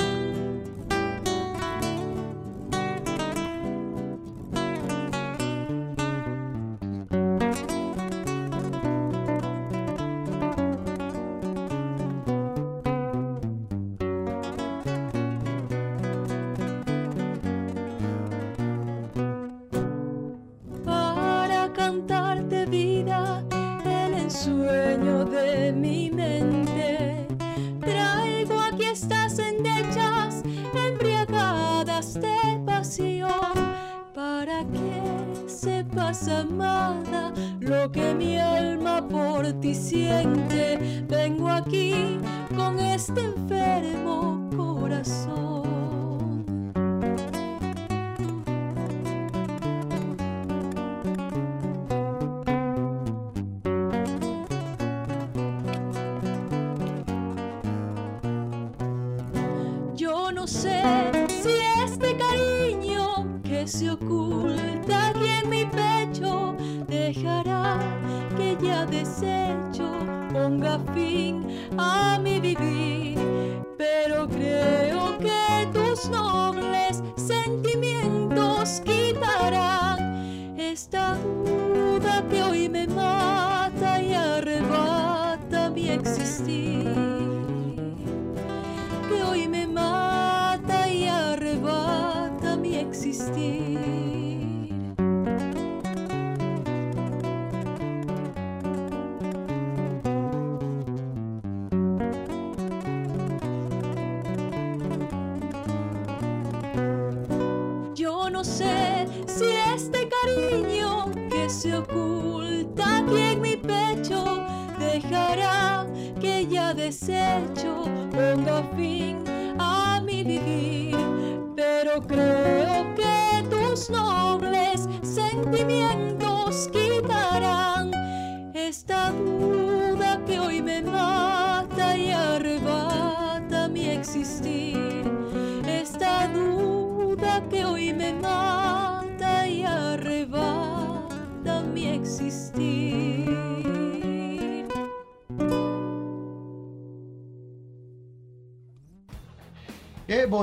sé si este cariño que se oculta aquí en mi pecho dejará que ya desecho ponga fin a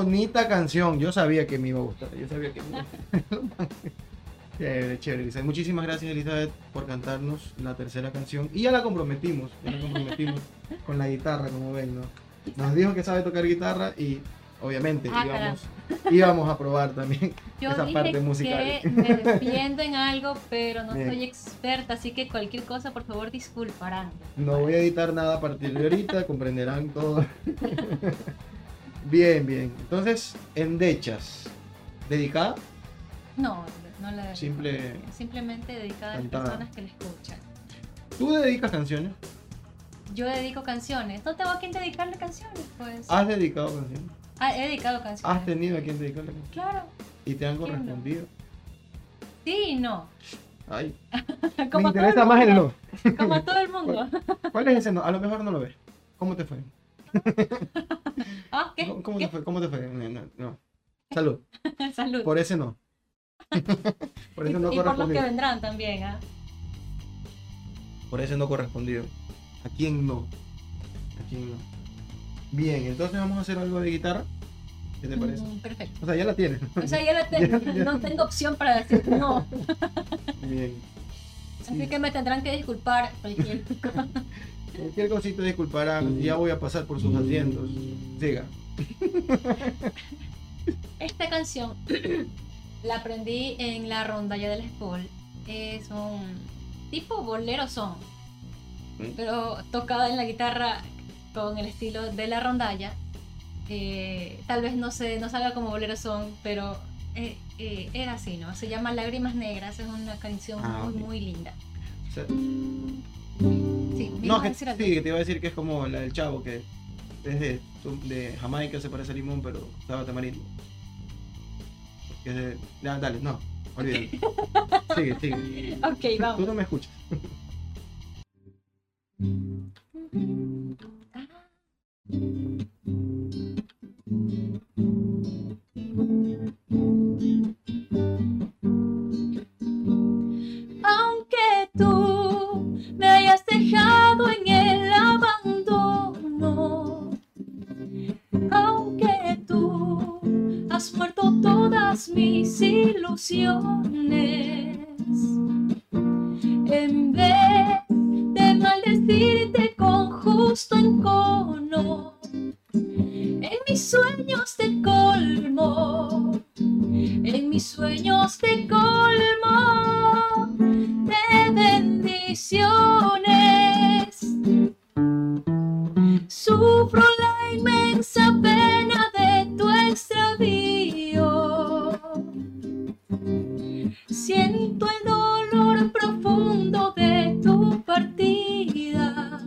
bonita canción. Yo sabía que me iba a gustar. Yo sabía que me iba a gustar. Chévere, chévere, Elizabeth. Muchísimas gracias, Elizabeth, por cantarnos la tercera canción. Y ya la comprometimos. Ya la comprometimos con la guitarra, como ven, ¿no? Nos dijo que sabe tocar guitarra y obviamente Ah, íbamos, íbamos a probar también Yo esa dije parte musical. que me defiendo en algo, pero no Bien. soy experta, así que cualquier cosa, por favor, disculparán. No voy a editar nada a partir de ahorita, comprenderán todo. Bien, bien. Entonces, Endechas. ¿Dedicada? No, no la dedico. Simple. Simplemente dedicada a las personas que la escuchan. ¿Tú dedicas canciones? Yo dedico canciones. No tengo a quien dedicarle canciones, pues. ¿Has dedicado canciones? Ah, he dedicado canciones. ¿Has tenido a quien dedicarle canciones? Claro. ¿Y te han ¿Quién no? correspondido? Sí y no. Ay, me Como interesa más el no. Como todo el mundo. ¿Cuál es ese no? A lo mejor no lo ves. ¿Cómo te fue? Ah, ¿qué? ¿Cómo, te fue? ¿Cómo te fue? No. Salud. Salud. Por ese no. Por y, ese no y por los que vendrán también, ¿ah? Por ese no correspondido. ¿A quién no? ¿A quién no? Bien, entonces vamos a hacer algo de guitarra. ¿Qué te parece? Mm, perfecto. O sea, ya la tienes. O sea, ya la tengo. No tengo opción para decir no. Bien. Así Sí. que me tendrán que disculpar cualquier cosa. Cualquier cosita disculparán. Ya voy a pasar por sus asientos. Siga. Esta canción la aprendí en la rondalla del school. Es un tipo bolero son, ¿Mm? pero tocada en la guitarra con el estilo de la rondalla. Eh, tal vez no se no salga como bolero son, pero eh, eh, era así, ¿no? Se llama Lágrimas Negras, es una canción Ah, muy muy linda. Sí, ¿me No, que, sí, que te iba a decir que es como la del chavo, que es de, de Jamaica, se parece a limón, pero sabe a tamarindo. Que es de... Dale, no, olvídalo. Sigue, sigue. Ok, Tú vamos. no me escuchas. Aunque tú me hayas dejado en el abandono, aunque tú has muerto todas mis ilusiones, en vez de maldecirte con justo encono, en mis sueños te colmo, en mis sueños te colmo de Sufro la inmensa pena de tu extravío. Siento el dolor profundo de tu partida.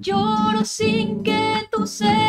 Lloro sin que tú sepas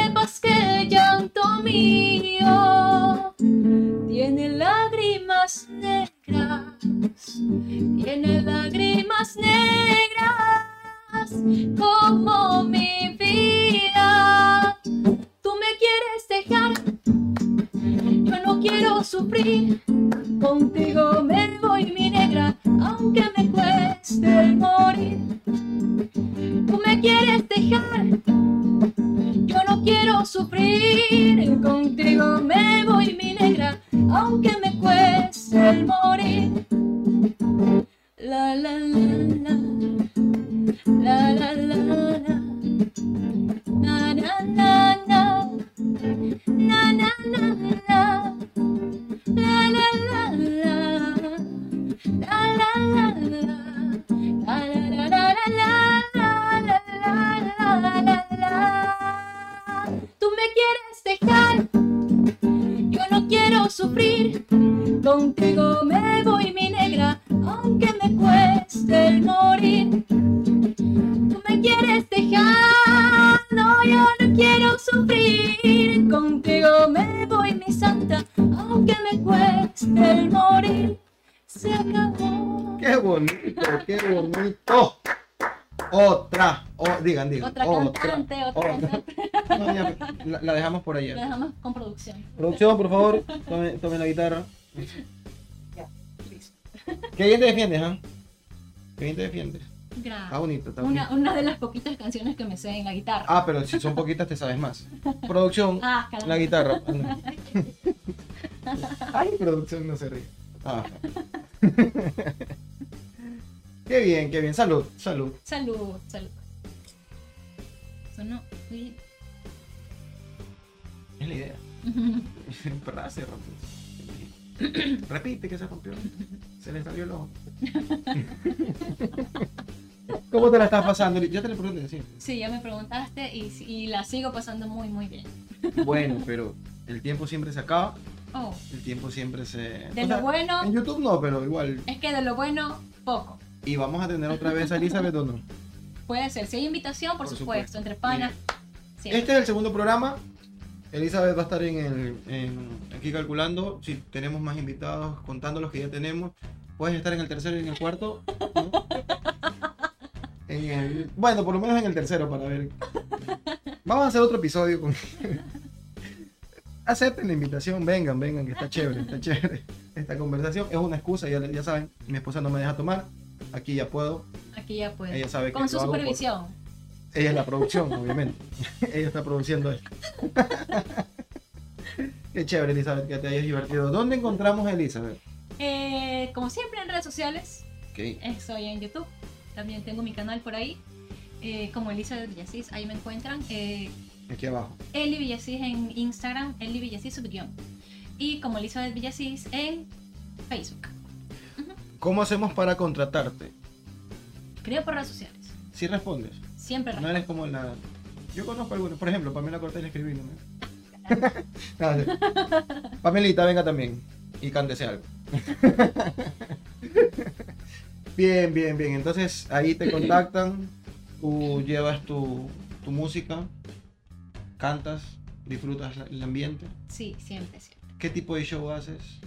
producción. Por favor, tome, tome la guitarra. Ya, listo. Qué bien te defiendes, ¿ah? Qué bien te defiendes. Está Gracias. bonito, está Una, bonito. una de las poquitas canciones que me sé en la guitarra. Ah, pero si son poquitas te sabes más. Producción, Ah, la guitarra. Ay, producción no se ríe. Ah. Qué bien, qué bien. Salud, salud. Salud, salud. Sonó. sí. Es la idea. ¿Verdad? Se rompió. Repite que se rompió. Se le salió el ojo. ¿Cómo te la estás pasando? Ya te lo pregunté, sí. Sí, ya me preguntaste y, y la sigo pasando muy, muy bien. Bueno, pero el tiempo siempre se acaba. Oh, El tiempo siempre se. de o sea, lo bueno, En YouTube no, pero igual. es que de lo bueno, poco. Y vamos a tener otra vez a Elizabeth o no. Puede ser. Si hay invitación, por, Por supuesto, supuesto. entre panas. Este es el segundo programa. Elizabeth va a estar en el, en- aquí calculando si tenemos más invitados, contando los que ya tenemos. Puedes estar en el tercero y en el cuarto. ¿no? En el- bueno, por lo menos en el tercero para ver. Vamos a hacer otro episodio con. Acepten la invitación, vengan, vengan, que está chévere, está chévere. Esta conversación es una excusa, ya, ya saben, mi esposa no me deja tomar, aquí ya puedo, Aquí ya puede. ella sabe que Con su supervisión. Ella es la producción, obviamente. ella está produciendo esto. Qué chévere, Elizabeth, que te hayas divertido. ¿Dónde encontramos a Elizabeth? Eh, como siempre en redes sociales, Ok. estoy en YouTube. También tengo mi canal por ahí. eh, como Elizabeth Villasís, ahí me encuentran. Eh, Aquí abajo. Eli Villasís en Instagram, Eli Villasís subguión. Y como Elizabeth Villasís en Facebook. ¿Cómo hacemos para contratarte? Creo por redes sociales. Si respondes. Siempre No eres como la. Yo conozco algunos. Por ejemplo, Pamela Cortés le escribí. ¿no? Sí. Pamelita, venga también. Y cántese algo. Bien, bien, bien. Entonces ahí te contactan, tú llevas tu, tu música, cantas, disfrutas el ambiente. Sí, siempre, siempre. ¿Qué tipo de show haces?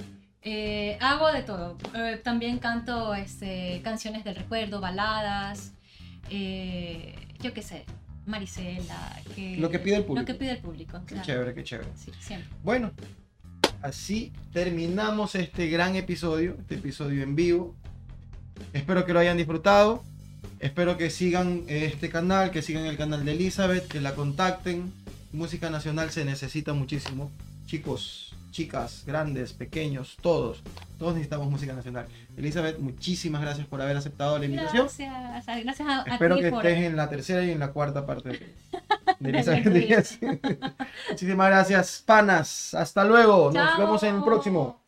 Eh, hago de todo. Eh, también canto este, canciones del recuerdo, baladas, eh, yo qué sé, Marisela. que- Lo que pide el público. Lo que pide el público. Qué claro. chévere, qué chévere. Sí, siempre. Bueno, así terminamos este gran episodio, este episodio en vivo. Espero que lo hayan disfrutado. Espero que sigan este canal, que sigan el canal de Elizabeth, que la contacten. Música nacional se necesita muchísimo. Chicos, chicas, grandes, pequeños, todos. Todos necesitamos música nacional. Elizabeth, muchísimas gracias por haber aceptado la invitación. Gracias, gracias a, a Espero ti que por... estés en la tercera y en la cuarta parte de, Elizabeth. Díaz. Muchísimas gracias, panas. Hasta luego. Nos vemos en el próximo.